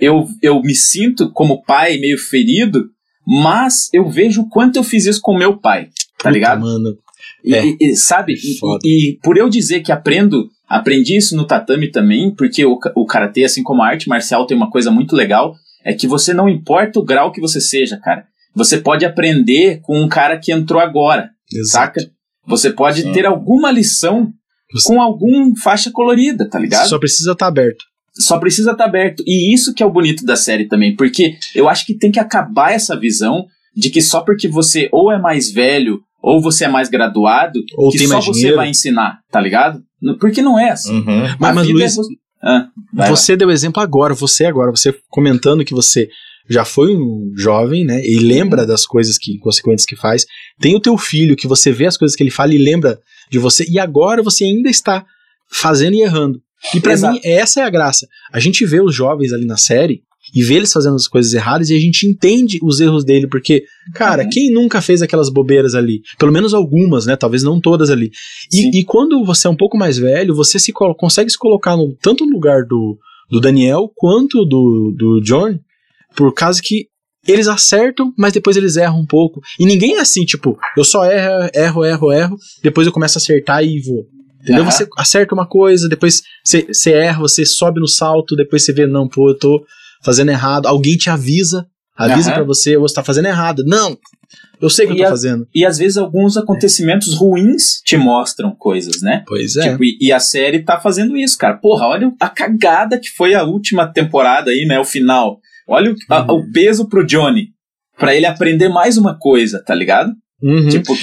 eu, eu me sinto como pai meio ferido, mas eu vejo o quanto eu fiz isso com meu pai, tá Puta, ligado? Mano. E, é. e, sabe? E, e, por eu dizer que aprendo, aprendi isso no tatame também, porque o, o karatê, assim como a arte marcial, tem uma coisa muito legal, é que você não importa o grau que você seja, cara. Você pode aprender com um cara que entrou agora, Exato. saca? Você pode Sim. ter alguma lição você... com algum faixa colorida, tá ligado? Só precisa estar tá aberto só precisa estar tá aberto. E isso que é o bonito da série também, porque eu acho que tem que acabar essa visão de que só porque você ou é mais velho ou você é mais graduado, ou que só você dinheiro. vai ensinar, tá ligado? Porque não é assim. Uhum. Mas, mas Luiz, é... ah, você deu exemplo agora, você agora, você comentando que você já foi um jovem, né? E lembra das coisas que consequentes que faz. Tem o teu filho que você vê as coisas que ele fala e lembra de você. E agora você ainda está fazendo e errando. E para mim, essa é a graça. A gente vê os jovens ali na série e vê eles fazendo as coisas erradas e a gente entende os erros dele, porque, cara, uhum. quem nunca fez aquelas bobeiras ali? Pelo menos algumas, né? Talvez não todas ali. E, e quando você é um pouco mais velho, você se consegue se colocar no, tanto no lugar do, do Daniel quanto do, do John, por causa que eles acertam, mas depois eles erram um pouco. E ninguém é assim, tipo, eu só erro, erro, erro, erro, depois eu começo a acertar e vou. Entendeu? Uhum. Você acerta uma coisa, depois você, você erra, você sobe no salto, depois você vê, não, pô, eu tô fazendo errado. Alguém te avisa, avisa uhum. para você, você tá fazendo errado. Não! Eu sei o que e eu tô a, fazendo. E às vezes alguns acontecimentos ruins te mostram coisas, né? Pois é. Tipo, e, e, a série tá fazendo isso, cara. Porra, olha a cagada que foi a última temporada aí, né? O final. Olha o, a, o uhum. peso pro Johnny. para ele aprender mais uma coisa, tá ligado? Uhum. Tipo,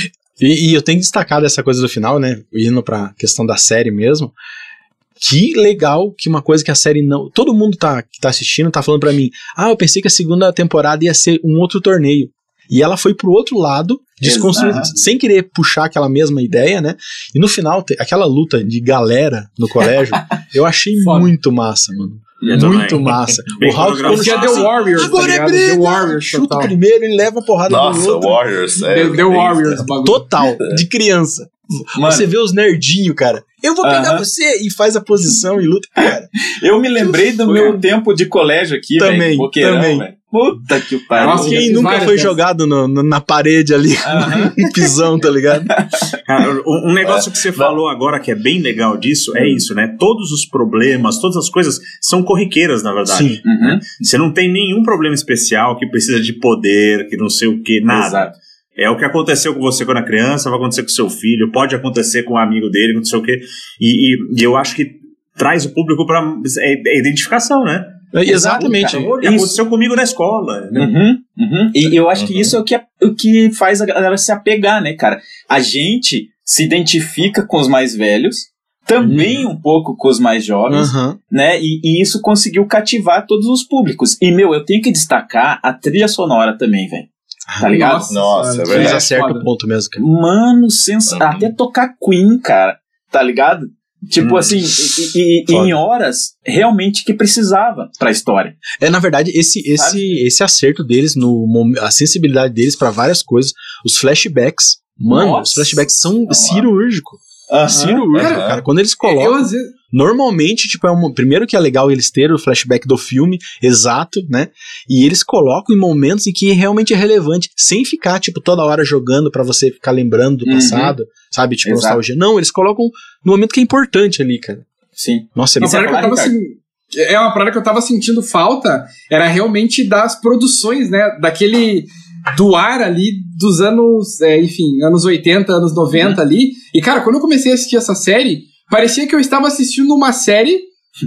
e, e, eu tenho que destacar dessa coisa do final, né? Indo pra questão da série mesmo. Que legal que uma coisa que a série não. Todo mundo tá, que tá assistindo tá falando para mim. Ah, eu pensei que a segunda temporada ia ser um outro torneio. E ela foi pro outro lado, desconstruindo, sem querer puxar aquela mesma ideia, né? E no final, aquela luta de galera no colégio, (laughs) eu achei muito massa, mano. Muito também. massa. o Hulk quando chega The Warriors, agora tá é briga. The Warriors, chuta total. primeiro e leva a porrada Nossa, do outro. Warriors, é, The, The Warriors, total, (laughs) de criança. Mano. Você vê os nerdinhos, cara. Eu vou pegar uh -huh. você e faz a posição e luta, cara. (laughs) Eu me lembrei do meu tempo de colégio aqui, também, véio, também. Véio. Puta que pariu. Nossa, quem nunca foi jogado no, no, na parede ali, (laughs) um pisão, tá ligado? (laughs) Cara, um negócio que você falou agora que é bem legal disso é isso, né? Todos os problemas, todas as coisas são corriqueiras, na verdade. Sim. Né? Você não tem nenhum problema especial que precisa de poder, que não sei o que, nada. Exato. É o que aconteceu com você quando era criança, vai acontecer com seu filho, pode acontecer com um amigo dele, não sei o quê. E, e, e eu acho que traz o público para é, é identificação, né? É, exatamente. Cara, aconteceu comigo na escola. Né? Uhum, uhum. E eu acho uhum. que isso é o que, é, o que faz a galera se apegar, né, cara? A gente se identifica com os mais velhos, também uhum. um pouco com os mais jovens, uhum. né? E, e, isso conseguiu cativar todos os públicos. E, meu, eu tenho que destacar a trilha sonora também, velho. Tá ligado? Nossa, Nossa é verdade. Eles acertam o ponto mesmo, cara. Mano, sens... Uhum. até tocar Queen, cara. Tá ligado? Tipo hum. assim, e, e, em horas realmente que precisava pra história. É, na verdade, esse, esse, esse acerto deles, no, a sensibilidade deles para várias coisas, os flashbacks, mano, Nossa. os flashbacks são cirúrgicos. Uh cirúrgico, uh -huh. cara. Quando eles colocam. Eu, eu, normalmente, tipo, é um. Primeiro que é legal eles terem o flashback do filme, exato, né? E eles colocam em momentos em que realmente é relevante, sem ficar, tipo, toda hora jogando para você ficar lembrando do uhum. passado, sabe? Tipo, exato. nostalgia. Não, eles colocam no momento que é importante ali, cara. Sim. Nossa, é, assim, é uma parada que eu tava sentindo falta, era realmente das produções, né? Daquele do ar ali dos anos, é, enfim, anos 80, anos 90 uhum. ali. E, cara, quando eu comecei a assistir essa série, parecia que eu estava assistindo uma série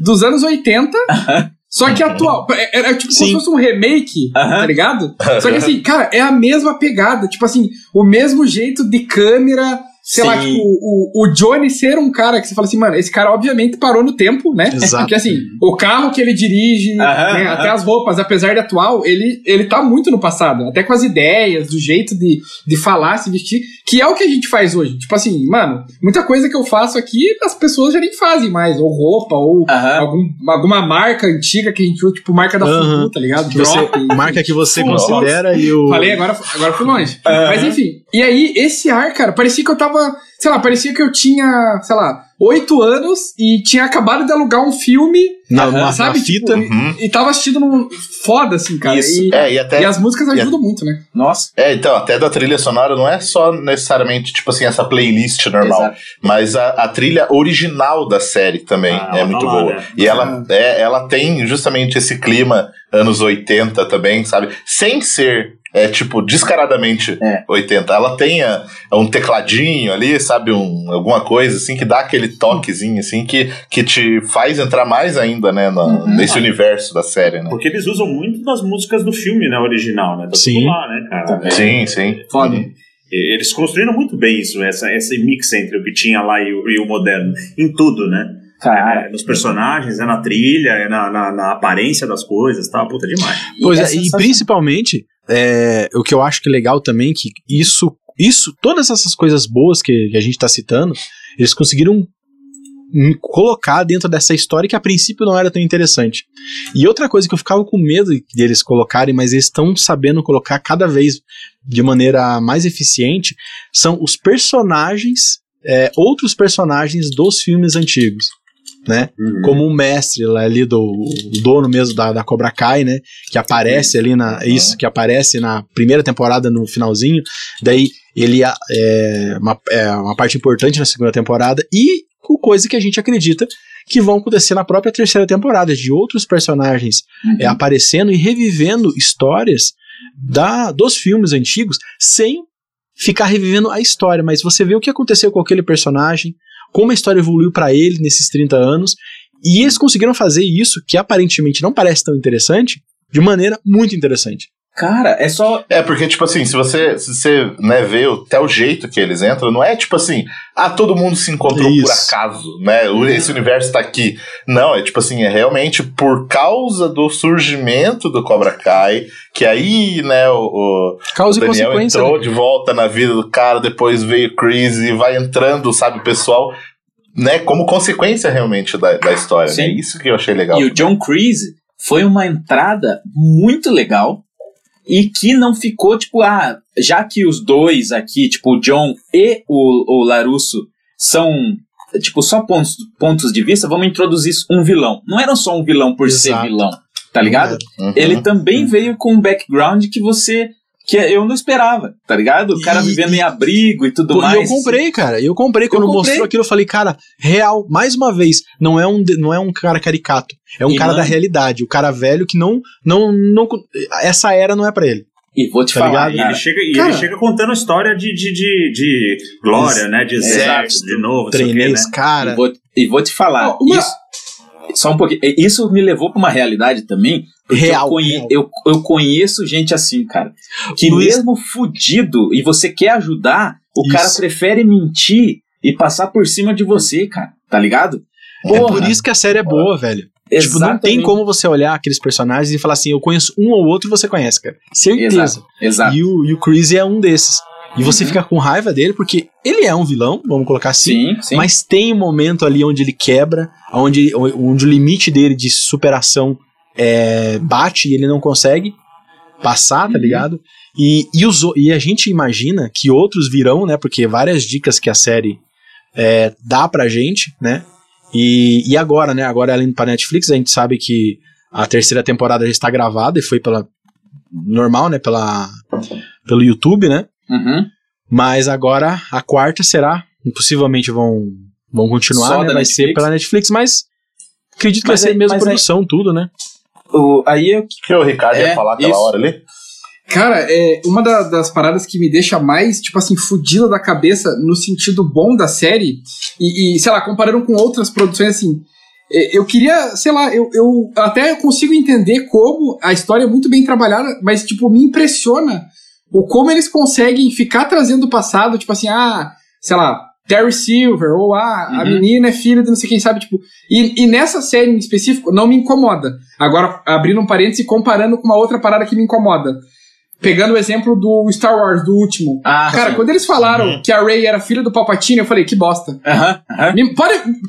dos anos 80. (laughs) Só que atual. É, era tipo Sim. como se fosse um remake, uh -huh. tá ligado? (laughs) Só que assim, cara, é a mesma pegada. Tipo assim, o mesmo jeito de câmera, sei lá, Sim. tipo, o, o Johnny ser um cara que você fala assim, mano, esse cara obviamente parou no tempo, né? Exato. Porque assim, o carro que ele dirige, Aham, né, aham. até as roupas, apesar de atual, ele, ele tá muito no passado. Até com as ideias, do jeito de, de falar, se vestir, que é o que a gente faz hoje. Tipo assim, mano, muita coisa que eu faço aqui, as pessoas já nem fazem mais. Ou roupa, ou Aham. algum, alguma marca antiga que a gente usa, tipo marca da. Fubu, tá ligado? Que você, marca que você considera e o. Falei, agora, agora fui longe. Mas enfim, e aí esse ar, cara, parecia que eu tava, sei lá, parecia que eu tinha, sei lá, oito anos e tinha acabado de alugar um filme na, sabe, na fita. tipo, Uhum. e tava assistindo num foda, assim, cara. Isso. E, É, e até. e as músicas e a- ajudam muito, né? Nossa. É, então, até da trilha sonora não é só necessariamente, tipo assim, essa playlist normal, Exato. mas a, a trilha original da série também Ah, é muito tá lá, boa. né? E ela, é, ela tem justamente esse clima anos 80 também, sabe? Sem ser, é, tipo, descaradamente É. 80. Ela tem a- um tecladinho ali, sabe? Um, alguma coisa, assim, que dá aquele toquezinho, assim, que, que te faz entrar mais ainda, né, na- Uhum. nesse universo da série, né? Porque eles usam muito das músicas do filme, né, original, né? Tá Sim. tudo lá, né, cara? Também. Sim, sim. Foda. Uhum. E- Eles construíram muito bem isso, essa, esse mix entre o que tinha lá e o, e o moderno. Em tudo, né? Cara, É, nos personagens, é na trilha, é na, na, na aparência das coisas, tá? Puta demais. Pois é, e sensacional. principalmente, é, o que eu acho que é legal também, que isso, isso todas essas coisas boas que, que a gente tá citando, eles conseguiram hum, colocar dentro dessa história que a princípio não era tão interessante. E outra coisa que eu ficava com medo deles colocarem, mas eles estão sabendo colocar cada vez de maneira mais eficiente, são os personagens, é, outros personagens dos filmes antigos. Né? como o mestre ali do o dono mesmo da, da Cobra Kai, né? Que aparece ali na. Uhum. Isso, que aparece na primeira temporada no finalzinho. Daí ele é, é uma, é uma parte importante na segunda temporada. E com coisa que a gente acredita que vão acontecer na própria terceira temporada, de outros personagens Uhum. é, aparecendo e revivendo histórias da, dos filmes antigos sem ficar revivendo a história, mas você vê o que aconteceu com aquele personagem, como a história evoluiu pra ele nesses 30 anos, e eles conseguiram fazer isso, que aparentemente não parece tão interessante, de maneira muito interessante. Cara, é só. É, porque, tipo assim, se você, se você né, vê o- até o jeito que eles entram, não é tipo assim, ah, todo mundo se encontrou por Isso. acaso, né? Esse universo tá aqui. Não, é tipo assim, é realmente por causa do surgimento do Cobra Kai, que aí, né, o, o Causa e Daniel consequência. entrou né? de volta na vida do cara, depois veio Chris e vai entrando, sabe, o pessoal, né, como consequência realmente da, da história. Sim. É isso que eu achei legal. E o John Creasy foi uma entrada muito legal e que não ficou, tipo, ah, já que os dois aqui, tipo, o John e o, o Larusso são, tipo, só pontos, pontos de vista, vamos introduzir um vilão. Não era só um vilão por ser Exato. vilão, tá ligado? Uhum. Ele também veio com um background que você. Que eu não esperava, tá ligado? O cara E- vivendo e- em abrigo e tudo Pô, mais. E eu comprei, cara. Eu comprei quando comprei. mostrou aquilo. Eu falei, cara, real, mais uma vez, não é um, não é um cara caricato. É um E cara não- da realidade. O cara velho que não. não, não essa era não é pra ele. E vou te Tá falar, ligado? E ele chega, e Cara. ele chega contando a história de, de, de, de glória, né? De exército, de novo, Treinei né? esse cara. E vou, e vou te falar, uma- isso, só um pouquinho, isso me levou pra uma realidade também, Real, eu, conhe- real. eu, eu conheço gente assim, cara, que Luiz- mesmo fudido e você quer ajudar, o Isso. cara prefere mentir e passar por cima de você, cara, tá ligado? É por isso que a série é boa, velho. Tipo, não tem Exatamente. como você olhar aqueles personagens e falar assim, eu conheço um ou outro e você conhece, cara. Certeza. Exato, exato. E o, e o Chris é um desses. E você fica com raiva dele porque ele é um vilão, vamos colocar assim. Sim, sim. Mas tem um momento ali onde ele quebra, onde, onde o limite dele de superação é, bate e ele não consegue passar, tá Uhum. ligado? E, e, os e a gente imagina que outros virão, né? Porque várias dicas que a série é, dá pra gente, né? E, e agora, né? Agora ela indo pra Netflix, a gente sabe que a terceira temporada já está gravada e foi pela. normal, né? Pela, pelo YouTube, né? Uhum. Mas agora a quarta será. Possivelmente vão, vão continuar, Só né? Vai Netflix? ser pela Netflix, mas acredito que Mas vai ser a mesma mas aí- produção, tudo, né? O- aí eu que o Ricardo É, ia falar aquela isso. hora ali? Cara, é uma da- das paradas que me deixa mais, tipo assim, fudida da cabeça no sentido bom da série, e, e, sei lá, comparando com outras produções, assim, é, eu queria, sei lá, eu, eu até consigo entender como a história é muito bem trabalhada, mas, tipo, me impressiona o como eles conseguem ficar trazendo o passado, tipo assim, ah, sei lá, Terry Silver, ou ah, a Uhum. menina é filha de não sei quem sabe, tipo. E, e nessa série em específico, não me incomoda. Agora, abrindo um parênteses e comparando com uma outra parada que me incomoda. Pegando o exemplo do Star Wars, do último. Ah, Cara, sim. quando eles falaram Uhum. que a Rey era filha do Palpatine, eu falei, que bosta. Aham, aham. Me-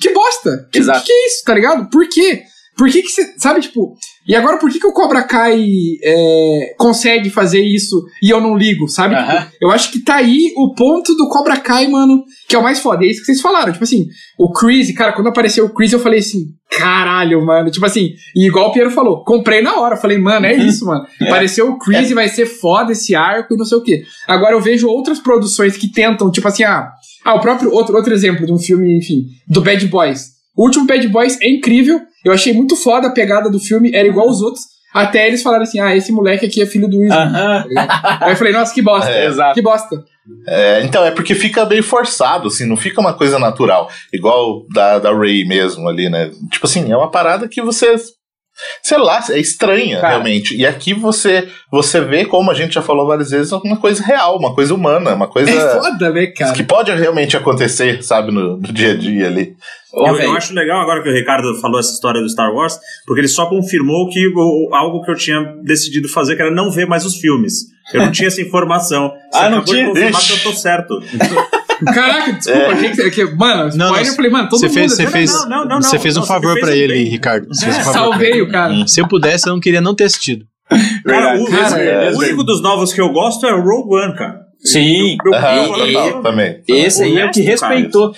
que bosta! Que, Exato. que é isso, tá ligado? Por quê? Por que que você. Sabe, tipo. E agora, por que que o Cobra Kai é, consegue fazer isso e eu não ligo, sabe? Tipo, eu acho que tá aí o ponto do Cobra Kai, mano, que é o mais foda. É isso que vocês falaram. Tipo assim, o Chris, cara, quando apareceu o Chris, eu falei assim, caralho, mano. Tipo assim, e igual o Piero falou, comprei na hora. Falei, mano, é isso, mano. Apareceu o Chris e vai ser foda esse arco e não sei o quê. Agora eu vejo outras produções que tentam, tipo assim, ah, ah o próprio outro, outro exemplo de um filme, enfim, do Bad Boys. O último Bad Boys é incrível. Eu achei muito foda a pegada do filme, era igual aos outros. Até eles falaram assim: ah, esse moleque aqui é filho do. Aham. tá ligado? Aí eu falei, nossa, que bosta. É, exato. Que bosta. É, então, é porque fica meio forçado, assim, não fica uma coisa natural. Igual da, da Ray mesmo ali, né? Tipo assim, é uma parada que você. Sei lá, é estranha, Cara. realmente. E aqui você você vê, como a gente já falou várias vezes, uma coisa real, uma coisa humana, uma coisa É foda, né, cara? que pode realmente acontecer, sabe, no, no dia a dia ali. Eu, eu acho legal agora que o Ricardo falou essa história do Star Wars, porque ele só confirmou que o- algo que eu tinha decidido fazer, que era não ver mais os filmes. Eu não tinha essa informação. Você Ah, não tinha? de confirmar Ixi. que eu tô certo. (laughs) Caraca, desculpa, É. achei que, você- que. Mano, spoiler, Não, não, eu falei, mano, todo Você mundo. fez, você não, fez, não, não, não, você não. fez um Não, você favor um ele, bem. Ricardo. Você fez um não, favor pra Salvei o cara. Se eu pudesse, eu não queria não ter assistido. Cara, o, Cara, é, o único dos novos que eu gosto é o Rogue One, cara. Sim. Eu- eu- Aham, eu- total, também. Esse aí é o que respeitou.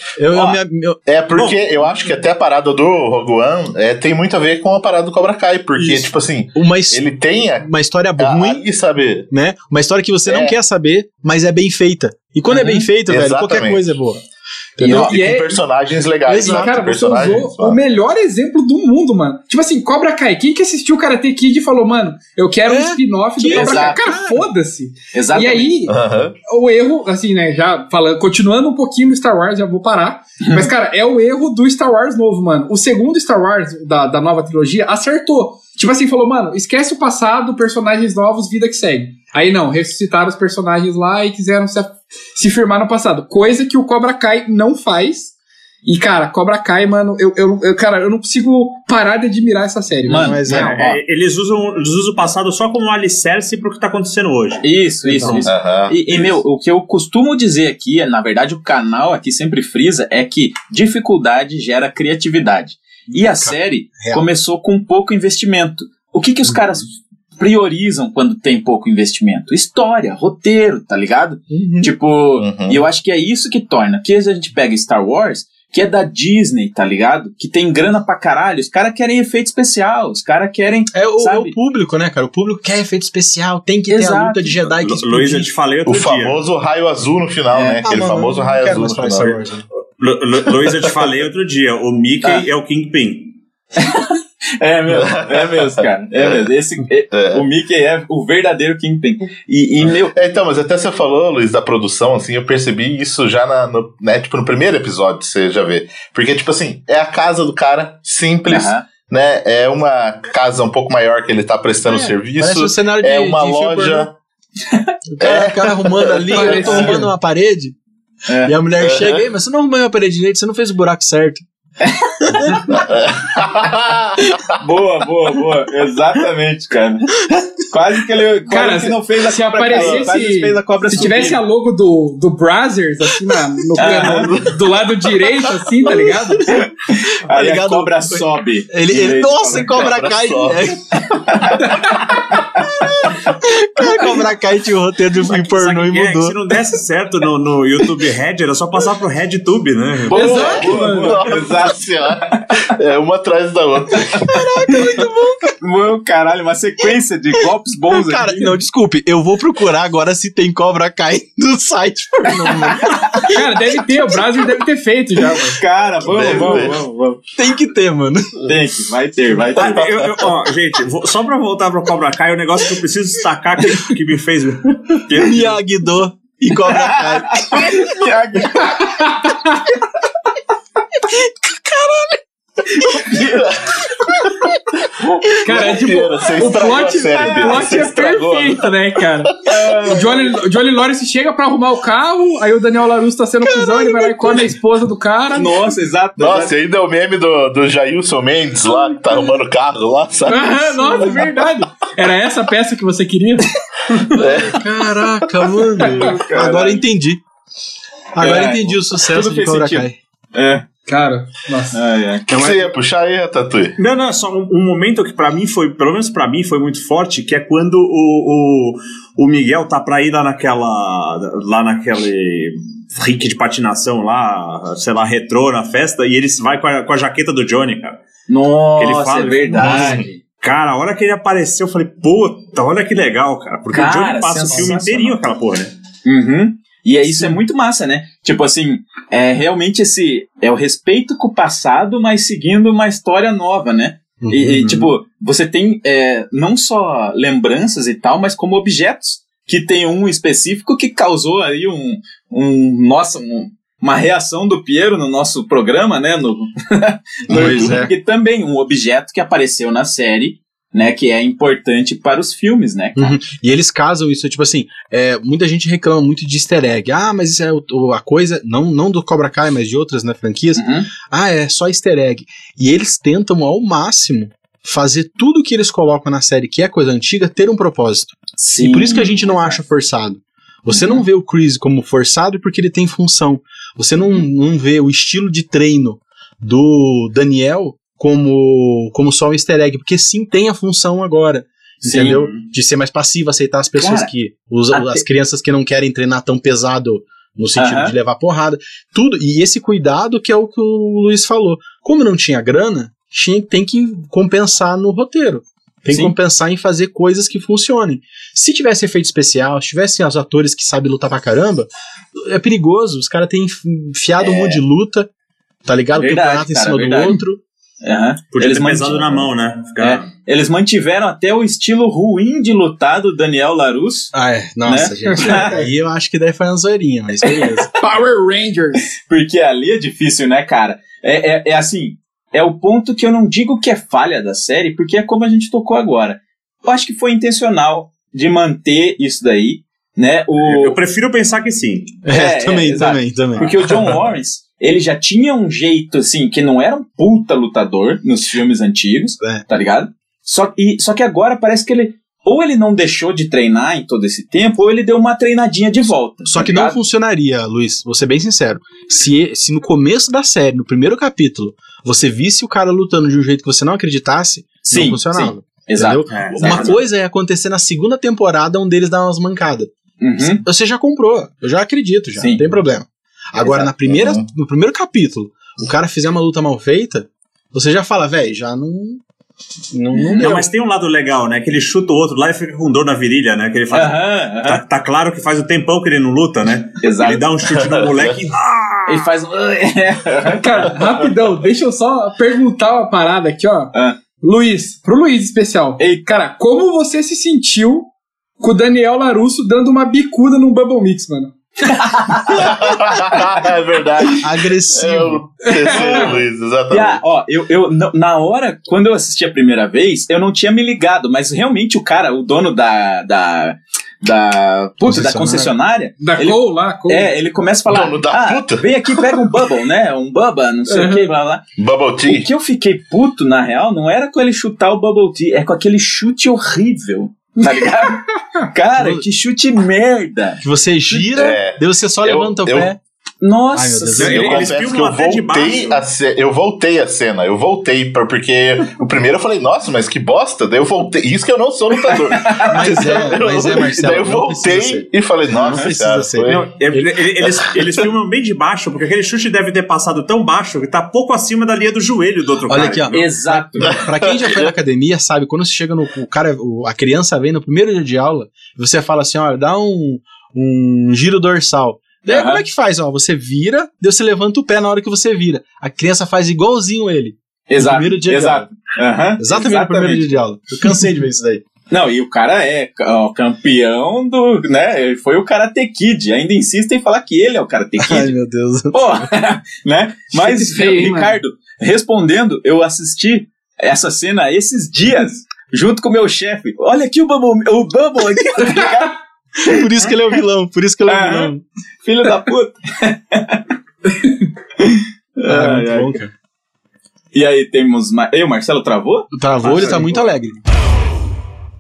É porque eu acho que até a parada do Rogue One é, tem muito a ver com a parada do Cobra Kai, porque, Isso. tipo assim, uma, ele tem a, uma história a, ruim, ali, sabe? né? Uma história que você não É. quer saber, mas é bem feita. E quando é Uhum. bem feito, velho, qualquer coisa é boa. E, Entendeu? e E com é- personagens legais. Exato, né? Cara, você usou o melhor exemplo do mundo, mano. Tipo assim, Cobra Kai. Quem que assistiu Karate Kid e falou, mano, eu quero um É, spin-off do Cobra exato. Kai? Cara, foda-se. E aí, Aham. o erro, assim, né, já falando, continuando um pouquinho no Star Wars, já vou parar. Mas, cara, é o erro do Star Wars novo, mano. O segundo Star Wars da, da nova trilogia acertou. Tipo assim, falou, mano, esquece o passado, personagens novos, vida que segue. Aí não, ressuscitaram os personagens lá e quiseram se, se firmar no passado. Coisa que o Cobra Kai não faz. E, cara, Cobra Kai, mano, eu, eu, eu- cara, eu não consigo parar de admirar essa série. Mano, Mas é- É, eles, usam, eles usam o passado só como um alicerce pro que tá acontecendo hoje. Isso, isso, Então, isso. Aham. E, e, meu, o que eu costumo dizer aqui, é, na verdade, o canal aqui sempre frisa, é que dificuldade gera criatividade. E a série real. começou com pouco investimento. O que, que os caras priorizam quando tem pouco investimento? História, roteiro, tá ligado? Uhum. Tipo, Uhum. e eu acho que é isso que torna. Que a gente pega Star Wars, que é da Disney, tá ligado? Que tem grana pra caralho. Os caras querem efeito especial, os caras querem. É o, é Sabe? o público, né, cara? O público quer efeito especial, tem que ter a Exato. luta de Jedi que Lu- Luiz, eu te falei outro O dia. famoso raio azul no final, É. né? Aquele Ah, mano, famoso raio azul no final. Né? Luiz, eu te falei outro dia. O Mickey Ah. é o Kingpin. (laughs) É mesmo, é mesmo, cara. É mesmo. Esse, É. O Mickey é o verdadeiro Kingpin. E, e meu. É, então, mas até você falou, Luiz, da produção, assim, eu percebi isso já na, no, né, tipo, no primeiro episódio, você já vê. Porque, tipo assim, é a casa do cara, simples, Aham. né? É uma casa um pouco maior que ele tá prestando É, serviço. um cenário de É uma de loja. pornô. (laughs) O cara, o cara arrumando ali, (laughs) eu tô Parecia. arrumando uma parede. É. E a mulher Uhum. chega aí, mas você não arrumou uma parede direito, você não fez o buraco certo. (laughs) Boa, boa, boa. Exatamente, cara. Quase que ele quase Cara, que não fez a se cobra aparecesse- quase fez a cobra Se subir. tivesse a logo do, do Brazzers, assim, na, no, (laughs) Ah. no- do lado direito, assim, tá ligado? Aí a ligado? cobra sobe. Ele, ele de nossa, e cobra Cobra cai. (laughs) sobe. É. cobra cai tinha o roteiro do filme pornô e é? Mudou. se não desse certo no, no YouTube Red, era só passar pro RedTube, né? Boa, Exato, boa, mano. boa. Nossa senhora. É uma atrás da outra. Mano, caralho, uma sequência de golpes bons Cara, aqui. não, desculpe, eu vou procurar agora se tem cobra cai no site pornô. Cara, deve ter, o Brazzers deve ter feito já, mano. Cara, vamos, Deve vamos, ter. vamos, vamos. Tem que ter, mano. Tem que, vai ter, vai ter. Ah, eu- eu- ó, gente, vou- só pra voltar pro Cobra Kai, o negócio que eu preciso destacar que, que me fez. Miyagi-Do e cobra cai. Cara, é tipo, o plot, série o plot é estragou. perfeito, né, cara? O Johnny, o Johnny Lawrence chega pra arrumar o carro, aí o Daniel Larusso tá sendo cuzão, ele vai lá e come a esposa do cara. Nossa, exato. Nossa, e ainda é o meme do, do Jailson Mendes lá, que tá arrumando o carro lá, sabe? Aham, Nossa, é verdade. Era essa peça que você queria? Caraca, mano. Agora eu entendi. Agora É, entendi o sucesso tudo de Cobra. Kai. É. Cara, nossa. O que você ia puxar aí, Ratatouille? Não, não, só um, um momento que pra mim foi, pelo menos pra mim, foi muito forte, que é quando o, o, o Miguel tá pra ir lá naquela. lá naquele rick de patinação lá, sei lá, retrô na festa, e ele vai com a, com a jaqueta do Johnny, cara. Nossa, Ele fala, é verdade. Cara, a hora que ele apareceu, eu falei, puta, olha que legal, cara. Porque Cara, o Johnny passa o filme inteirinho aquela porra, né? Uhum. E é, isso é muito massa, né? Tipo assim, é realmente esse. É o respeito com o passado, mas seguindo uma história nova, né? E, e, tipo, você tem é, não só lembranças e tal, mas como objetos. Que tem um específico que causou aí um. um nossa, um- uma reação do Piero no nosso programa, né? No, (laughs) no Pois YouTube, é. que também um objeto que apareceu na série, né? Que é importante para os filmes, né? Uhum. E eles casam isso, tipo assim, é, muita gente reclama muito de easter egg. Ah, mas isso é o- a coisa, não, não do Cobra Kai, mas de outras né, franquias. Uhum. Ah, é só easter egg. E eles tentam ao máximo fazer tudo que eles colocam na série, que é coisa antiga, ter um propósito. Sim. E por isso que a gente não acha forçado. Você não vê o Chris como forçado porque ele tem função. Você não, não vê o estilo de treino do Daniel como, como só um easter egg, porque sim tem a função agora. Sim. Entendeu? De ser mais passivo, aceitar as pessoas Cara, que. Os, até- As crianças que não querem treinar tão pesado no sentido Aham. de levar porrada. Tudo. E esse cuidado que é o que o Luiz falou. Como não tinha grana, tinha, tem que compensar no roteiro. Tem que Sim. compensar em fazer coisas que funcionem. Se tivesse efeito especial, se tivessem os atores que sabem lutar pra caramba, é perigoso. Os caras têm enfiado um monte de luta, tá ligado? É. Verdade, Campeonato em cara, cima verdade. do outro. Aham. Podia Eles ter pesado mantiveram- na mão, né? Ficar... É, eles mantiveram até o estilo ruim de lutar do Daniel Larusso, Ah, é. Nossa, Né? gente. (laughs) Aí eu acho que daí foi uma zoeirinha, mas beleza. (laughs) Power Rangers. porque ali é difícil, né, cara? É, é, é assim, é o ponto que eu não digo que é falha da série, porque é como a gente tocou agora. Eu acho que foi intencional de manter isso daí, né? O, Eu prefiro pensar que sim. É, É, (laughs) também, é, também, também. Porque o John Lawrence, ele já tinha um jeito, assim, que não era um puta lutador nos filmes antigos, É. tá ligado? Só, e, só que agora parece que ele. Ou ele não deixou de treinar em todo esse tempo, ou ele deu uma treinadinha de volta. Só tá que não ligado? funcionaria, Luiz, vou ser bem sincero. Se, se no começo da série, no primeiro capítulo, você visse o cara lutando de um jeito que você não acreditasse, Sim, não funcionava. sim, Exato. É, Uma coisa é acontecer na segunda temporada, um deles dá umas mancadas. Uhum. Você já comprou, eu já acredito, já, Sim. não tem problema. Agora, Exato. na primeira, Uhum. no primeiro capítulo, o cara fizer uma luta mal feita, você já fala, velho, já não. Não, não. Não, mas tem um lado legal, né? Que ele chuta o outro lá e fica com dor na virilha, né? Que ele faz. Aham, Tá, aham. tá claro que faz o tempão que ele não luta, né? Exato. Ele dá um chute no moleque e. Ah! (laughs) Ele faz um. (laughs) Cara, rapidão, deixa eu só perguntar uma parada aqui, ó. Ah. Luiz, pro Luiz especial. Ei. Cara, como você se sentiu com o Daniel Larusso dando uma bicuda num Bubble Mix, mano? É verdade. É Agressivo. o terceiro, Luiz, exatamente. ó, eu, eu, na hora, quando eu assisti a primeira vez, eu não tinha me ligado, mas realmente o cara, o dono da. da. da. Puta, da concessionária. Da Ele- Cole lá, Cole. É, ele começa a falar. Dono da ah, puta." vem aqui, pega um bubble, né? Um bubba, não sei o Uhum. que, blá blá. Bubble O Tea. que eu fiquei puto, na real, não era com ele chutar o Bubble Tea, é com aquele chute horrível. Tá ligado? (laughs) Cara, que chute merda! Que você gira, É. daí você só Eu- levanta o eu- pé. Nossa Ai, Deus. Eu Eles confesso que filmam eu voltei, baixo. a ce- eu voltei a cena, eu voltei, pra- porque o primeiro eu falei, nossa, mas que bosta, daí eu voltei, isso que eu não sou lutador. (laughs) Mas é, mas é, Marcelo, Daí eu não voltei e falei, Não nossa, precisa cara, ser. foi- Não, ele- ele- eles, eles filmam bem de baixo, porque aquele chute deve ter passado tão baixo que tá pouco acima da linha do joelho do outro Olha cara. aqui, ó. Exato. Pra quem já foi na academia, sabe, quando você chega no. O cara, o- a criança vem no primeiro dia de aula, você fala assim: olha, dá um, um giro dorsal. Daí Aham. como é que faz? Ó, você vira, daí você levanta o pé na hora que você vira. A criança faz igualzinho ele. Exato. primeiro dia de exato. Aham, Exatamente, no primeiro dia de aula. Eu cansei de ver isso daí. (laughs) Não, e o cara é ó, campeão do. né? Ele foi o Karate Kid. Ainda insistem em falar que ele é o Karate Ai, Kid. meu Deus. Pô, (laughs) né? Mas, feio, Ricardo, respondendo, eu assisti essa cena esses dias. junto com o meu chefe. Olha aqui o Bubble, o Bubble aqui, (laughs) tá ligado? (laughs) Por isso que ele é o vilão, por isso que ele é o vilão. Filho da puta. (laughs) Ah, Ai, muito ai. bom, cara. E aí temos. Ma... Ei, o Marcelo travou? Travou, ele tá muito alegre.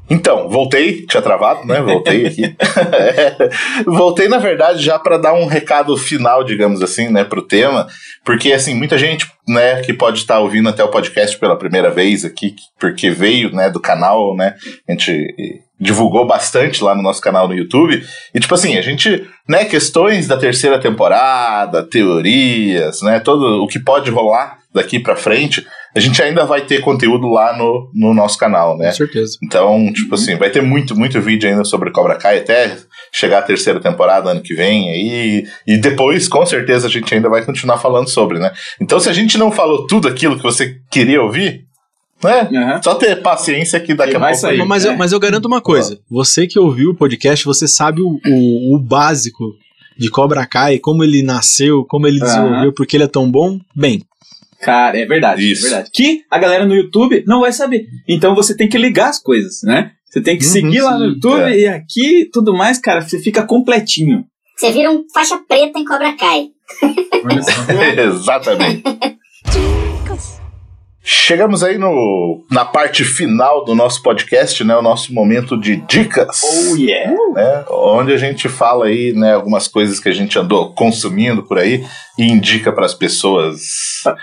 Então, voltei, tinha travado, né? Voltei aqui. (laughs) voltei, na verdade, já para dar um recado final, digamos assim, né, pro tema, porque, assim, muita gente, né, que pode estar ouvindo até o podcast pela primeira vez aqui, porque veio, né, do canal, né, a gente divulgou bastante lá no nosso canal no YouTube, e, tipo assim, a gente, né, questões da terceira temporada, teorias, né, todo o que pode rolar daqui para frente, a gente ainda vai ter conteúdo lá no, no nosso canal, né? Com certeza. Então, tipo assim, vai ter muito, muito vídeo ainda sobre Cobra Kai até chegar a terceira temporada ano que vem aí. E depois, com certeza, a gente ainda vai continuar falando sobre, né? Então, se a gente não falou tudo aquilo que você queria ouvir, né? Aham. Só ter paciência que daqui E a pouco. sair. Mas, é. eu, mas eu garanto uma coisa: você que ouviu o podcast, você sabe o, o, o básico de Cobra Kai, como ele nasceu, como ele desenvolveu, porque ele é tão bom. Bem, Cara, é verdade, Isso. é verdade. Que a galera no YouTube não vai saber. Então você tem que ligar as coisas, né? Você tem que Uhum, seguir lá no YouTube é. e aqui e tudo mais, cara, você fica completinho. Você vira um faixa preta em Cobra Kai. (laughs) Exatamente. (laughs) Chegamos aí no, na parte final do nosso podcast, né? O nosso momento de dicas. Oh yeah! né, onde a gente fala aí, né, algumas coisas que a gente andou consumindo por aí e indica para as pessoas.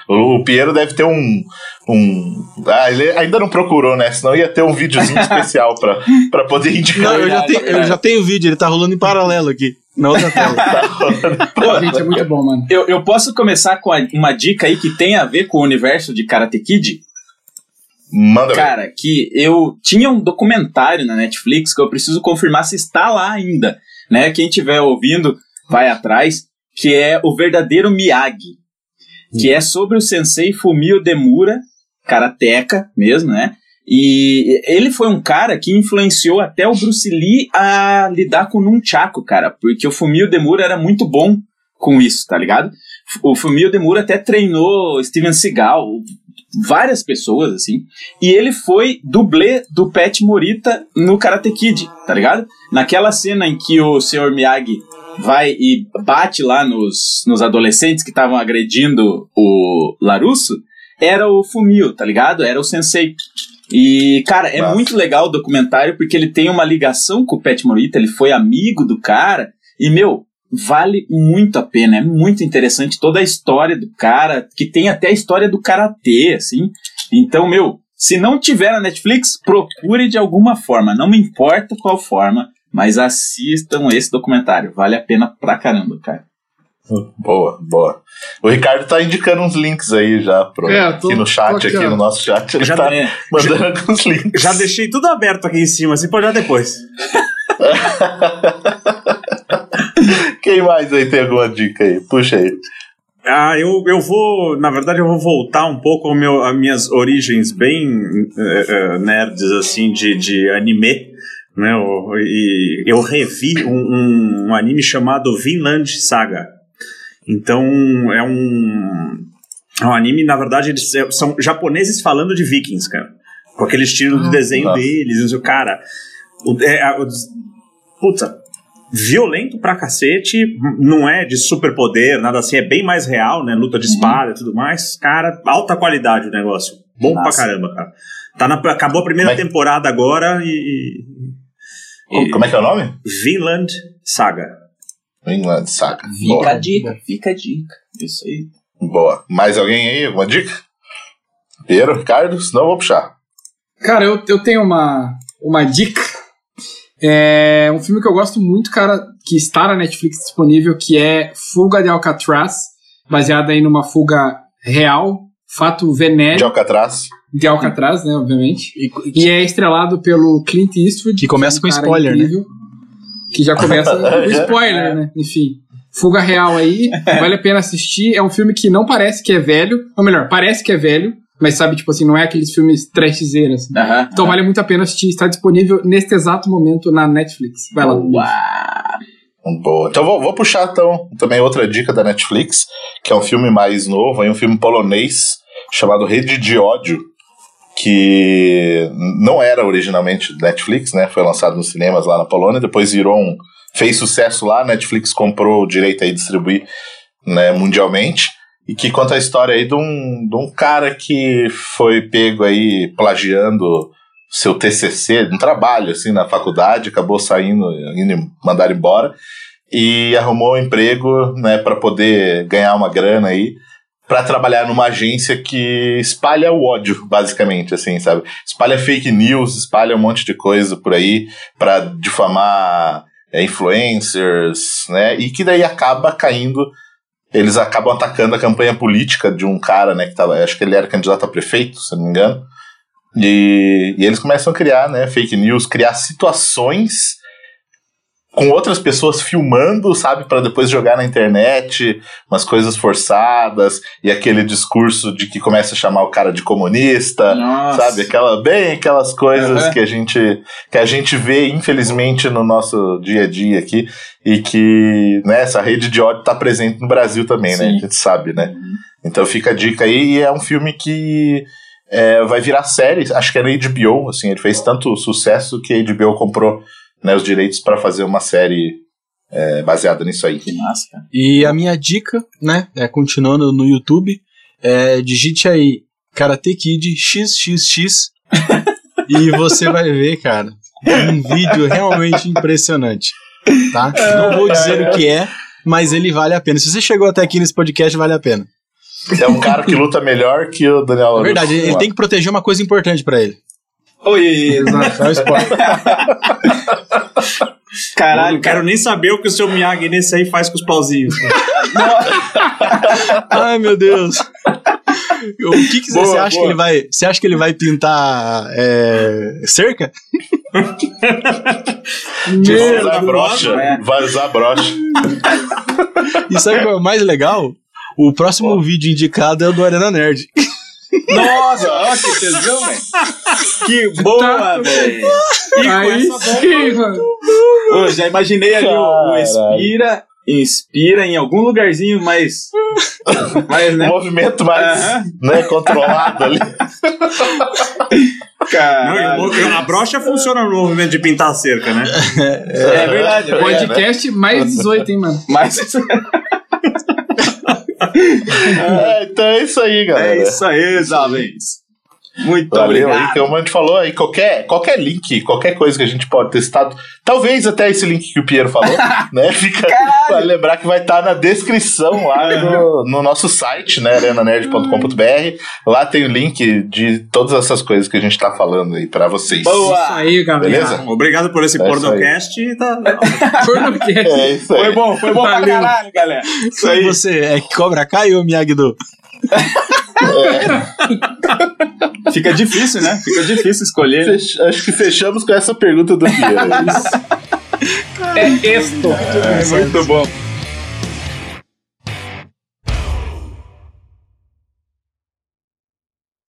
O Piero deve ter um, um, ah, ele ainda não procurou, né? Senão ia ter um videozinho (laughs) especial para para poder indicar. não, eu, já tenho, eu já tenho o vídeo, ele tá rolando em paralelo aqui, na outra (laughs) tela. (laughs) Gente, é muito bom, mano. Eu, eu posso começar com uma dica aí que tem a ver com o universo de Karate Kid? Manda ver. Cara, que eu tinha um documentário na Netflix que eu preciso confirmar se está lá ainda, né? Quem estiver ouvindo, vai atrás, que é o verdadeiro Miyagi, que é sobre o sensei Fumio Demura, karateca mesmo, né? E ele foi um cara que influenciou até o Bruce Lee a lidar com o Nunchaku, cara, porque o Fumio Demura era muito bom com isso, tá ligado? O Fumio Demura até treinou Steven Seagal, várias pessoas, assim, e ele foi dublê do Pet Morita no Karate Kid, tá ligado? Naquela cena em que o Sr. Miyagi vai e bate lá nos, nos adolescentes que estavam agredindo o Larusso, era o Fumio, tá ligado? Era o sensei. E, cara, é Massa. muito legal o documentário porque ele tem uma ligação com o Pet Morita, ele foi amigo do cara, e, meu, vale muito a pena, é muito interessante toda a história do cara, que tem até a história do karatê, assim. Então, meu, se não tiver na Netflix, procure de alguma forma, não me importa qual forma, mas assistam esse documentário, vale a pena pra caramba, cara. Boa, boa. O Ricardo tá indicando uns links aí já pro, É, eu tô- aqui no chat, aqui, aqui, no nosso chat. Ele Já tá É, mandando alguns links. Já deixei tudo aberto aqui em cima, assim pode olhar depois. (laughs) Quem mais aí tem alguma dica aí? Puxa aí. Ah, eu, eu vou, na verdade, eu vou voltar um pouco ao meu, às minhas origens bem eh, eh, nerds, assim, de, de anime, né, o- e eu revi um, um, um anime chamado Vinland Saga. Então, é um, é um anime, na verdade, eles são japoneses falando de vikings, cara. Com aquele estilo de desenho nossa. deles, cara, o, é, o- puta, violento pra cacete, não é de superpoder, nada assim, é bem mais real, né? Luta de espada e tudo mais. Cara, alta qualidade o negócio. Bom Massa. pra caramba, cara. Tá na, acabou a primeira temporada agora e. Como, como é que é o nome? Vinland Saga. Vinland Saga. fica Boa. a dica, fica a dica. Isso aí. Boa. Mais alguém aí? Alguma dica? Piero, Ricardo? Senão eu vou puxar. Cara, eu, eu tenho uma, uma dica. É um filme que eu gosto muito, cara, que está na Netflix disponível, que é Fuga de Alcatraz, baseada aí numa fuga real, fato De venéreo Alcatraz. de Alcatraz, né, obviamente. E é estrelado pelo Clint Eastwood. Que começa é um com spoiler, né? Que já começa (laughs) com spoiler, né? Enfim. Fuga Real aí, (laughs) vale a pena assistir. É um filme que não parece que é velho, ou melhor, parece que é velho, mas sabe, tipo assim, não é aqueles filmes trashzeiros, assim. Então vale muito a pena assistir. Está disponível neste exato momento na Netflix. Vai lá. Uau. Boa. Então vou, vou puxar então também outra dica da Netflix, que é um filme mais novo, aí um filme polonês chamado Rede de Ódio, que não era originalmente Netflix, né? Foi lançado nos cinemas lá na Polônia, depois virou um fez sucesso lá, Netflix comprou o direito de distribuir né, mundialmente e que conta a história aí de um, de um cara que foi pego aí plagiando seu TCC, um trabalho assim na faculdade, acabou saindo, indo mandar embora e arrumou um emprego, né, para poder ganhar uma grana aí para trabalhar numa agência que espalha o ódio, basicamente, assim, sabe? Espalha fake news, espalha um monte de coisa por aí para difamar é, influencers, né? E que daí acaba caindo eles acabam atacando a campanha política de um cara, né, que tava, acho que ele era candidato a prefeito, se não me engano. E, e eles começam a criar, né, fake news, criar situações com outras pessoas filmando, sabe, para depois jogar na internet, umas coisas forçadas e aquele discurso de que começa a chamar o cara de comunista, Nossa. sabe, aquela bem aquelas coisas uhum. que a gente que a gente vê infelizmente no nosso dia a dia aqui e que, né, essa rede de ódio tá presente no Brasil também, Sim. né? A gente sabe, né? Uhum. Então fica a dica aí e é um filme que é, vai virar série, acho que é na HBO, assim, ele fez tanto sucesso que a HBO comprou né, os direitos para fazer uma série é, baseada nisso aí. Que massa, cara. E a minha dica, né, é, continuando no YouTube, é, digite aí Karate Kid XXX e você vai ver, cara, um vídeo realmente impressionante, tá? Não vou dizer o que é, mas ele vale a pena. Se você chegou até aqui nesse podcast, vale a pena. É um cara que luta melhor que o Daniel É verdade, ele tem que proteger uma coisa importante para ele. Oi, Só spoiler. (laughs) Caralho, não quero nem saber o que o seu Miyagi nesse aí faz com os pauzinhos. (laughs) Ai, meu Deus. O que, que boa, você acha boa. que ele vai? Você acha que ele vai pintar é, cerca? vai usar brocha. É. Vai usar brocha. E sabe o que é o mais legal? O próximo vídeo indicado é o do Arena Nerd. Nossa, ó, que tesão, velho. Que boa, tá. velho. Aí sim, mano. Ô, já imaginei ali o, o Expira inspira em algum lugarzinho mais. mais né? Um movimento mais né, controlado ali. Caralho. a brocha funciona no movimento de pintar a cerca, né? É, é verdade. É, Podcast né? mais 18, hein, mano? Mais 18. (laughs) é, então é isso aí, galera. É isso aí, jovens. Muito Valeu obrigado. aí, como a gente falou aí, qualquer, qualquer link, qualquer coisa que a gente pode ter citado, talvez até esse link que o Piero falou, (laughs) né? Fica para lembrar que vai estar tá na descrição lá no, no nosso site, né? arenanerd.com.br. Lá tem o link de todas essas coisas que a gente tá falando aí para vocês. Boa! Isso aí. Beleza? Obrigado por esse é pornocast. Tá... (laughs) pornocast. É isso aí. Foi bom, foi bom Valeu. pra caralho, galera. Isso aí. Você é Cobra Kai ou Miyagi-Do? É. (laughs) Fica difícil, né? Fica difícil escolher. Fech... Acho que fechamos com essa pergunta do Pierre. é isto. É, muito bom.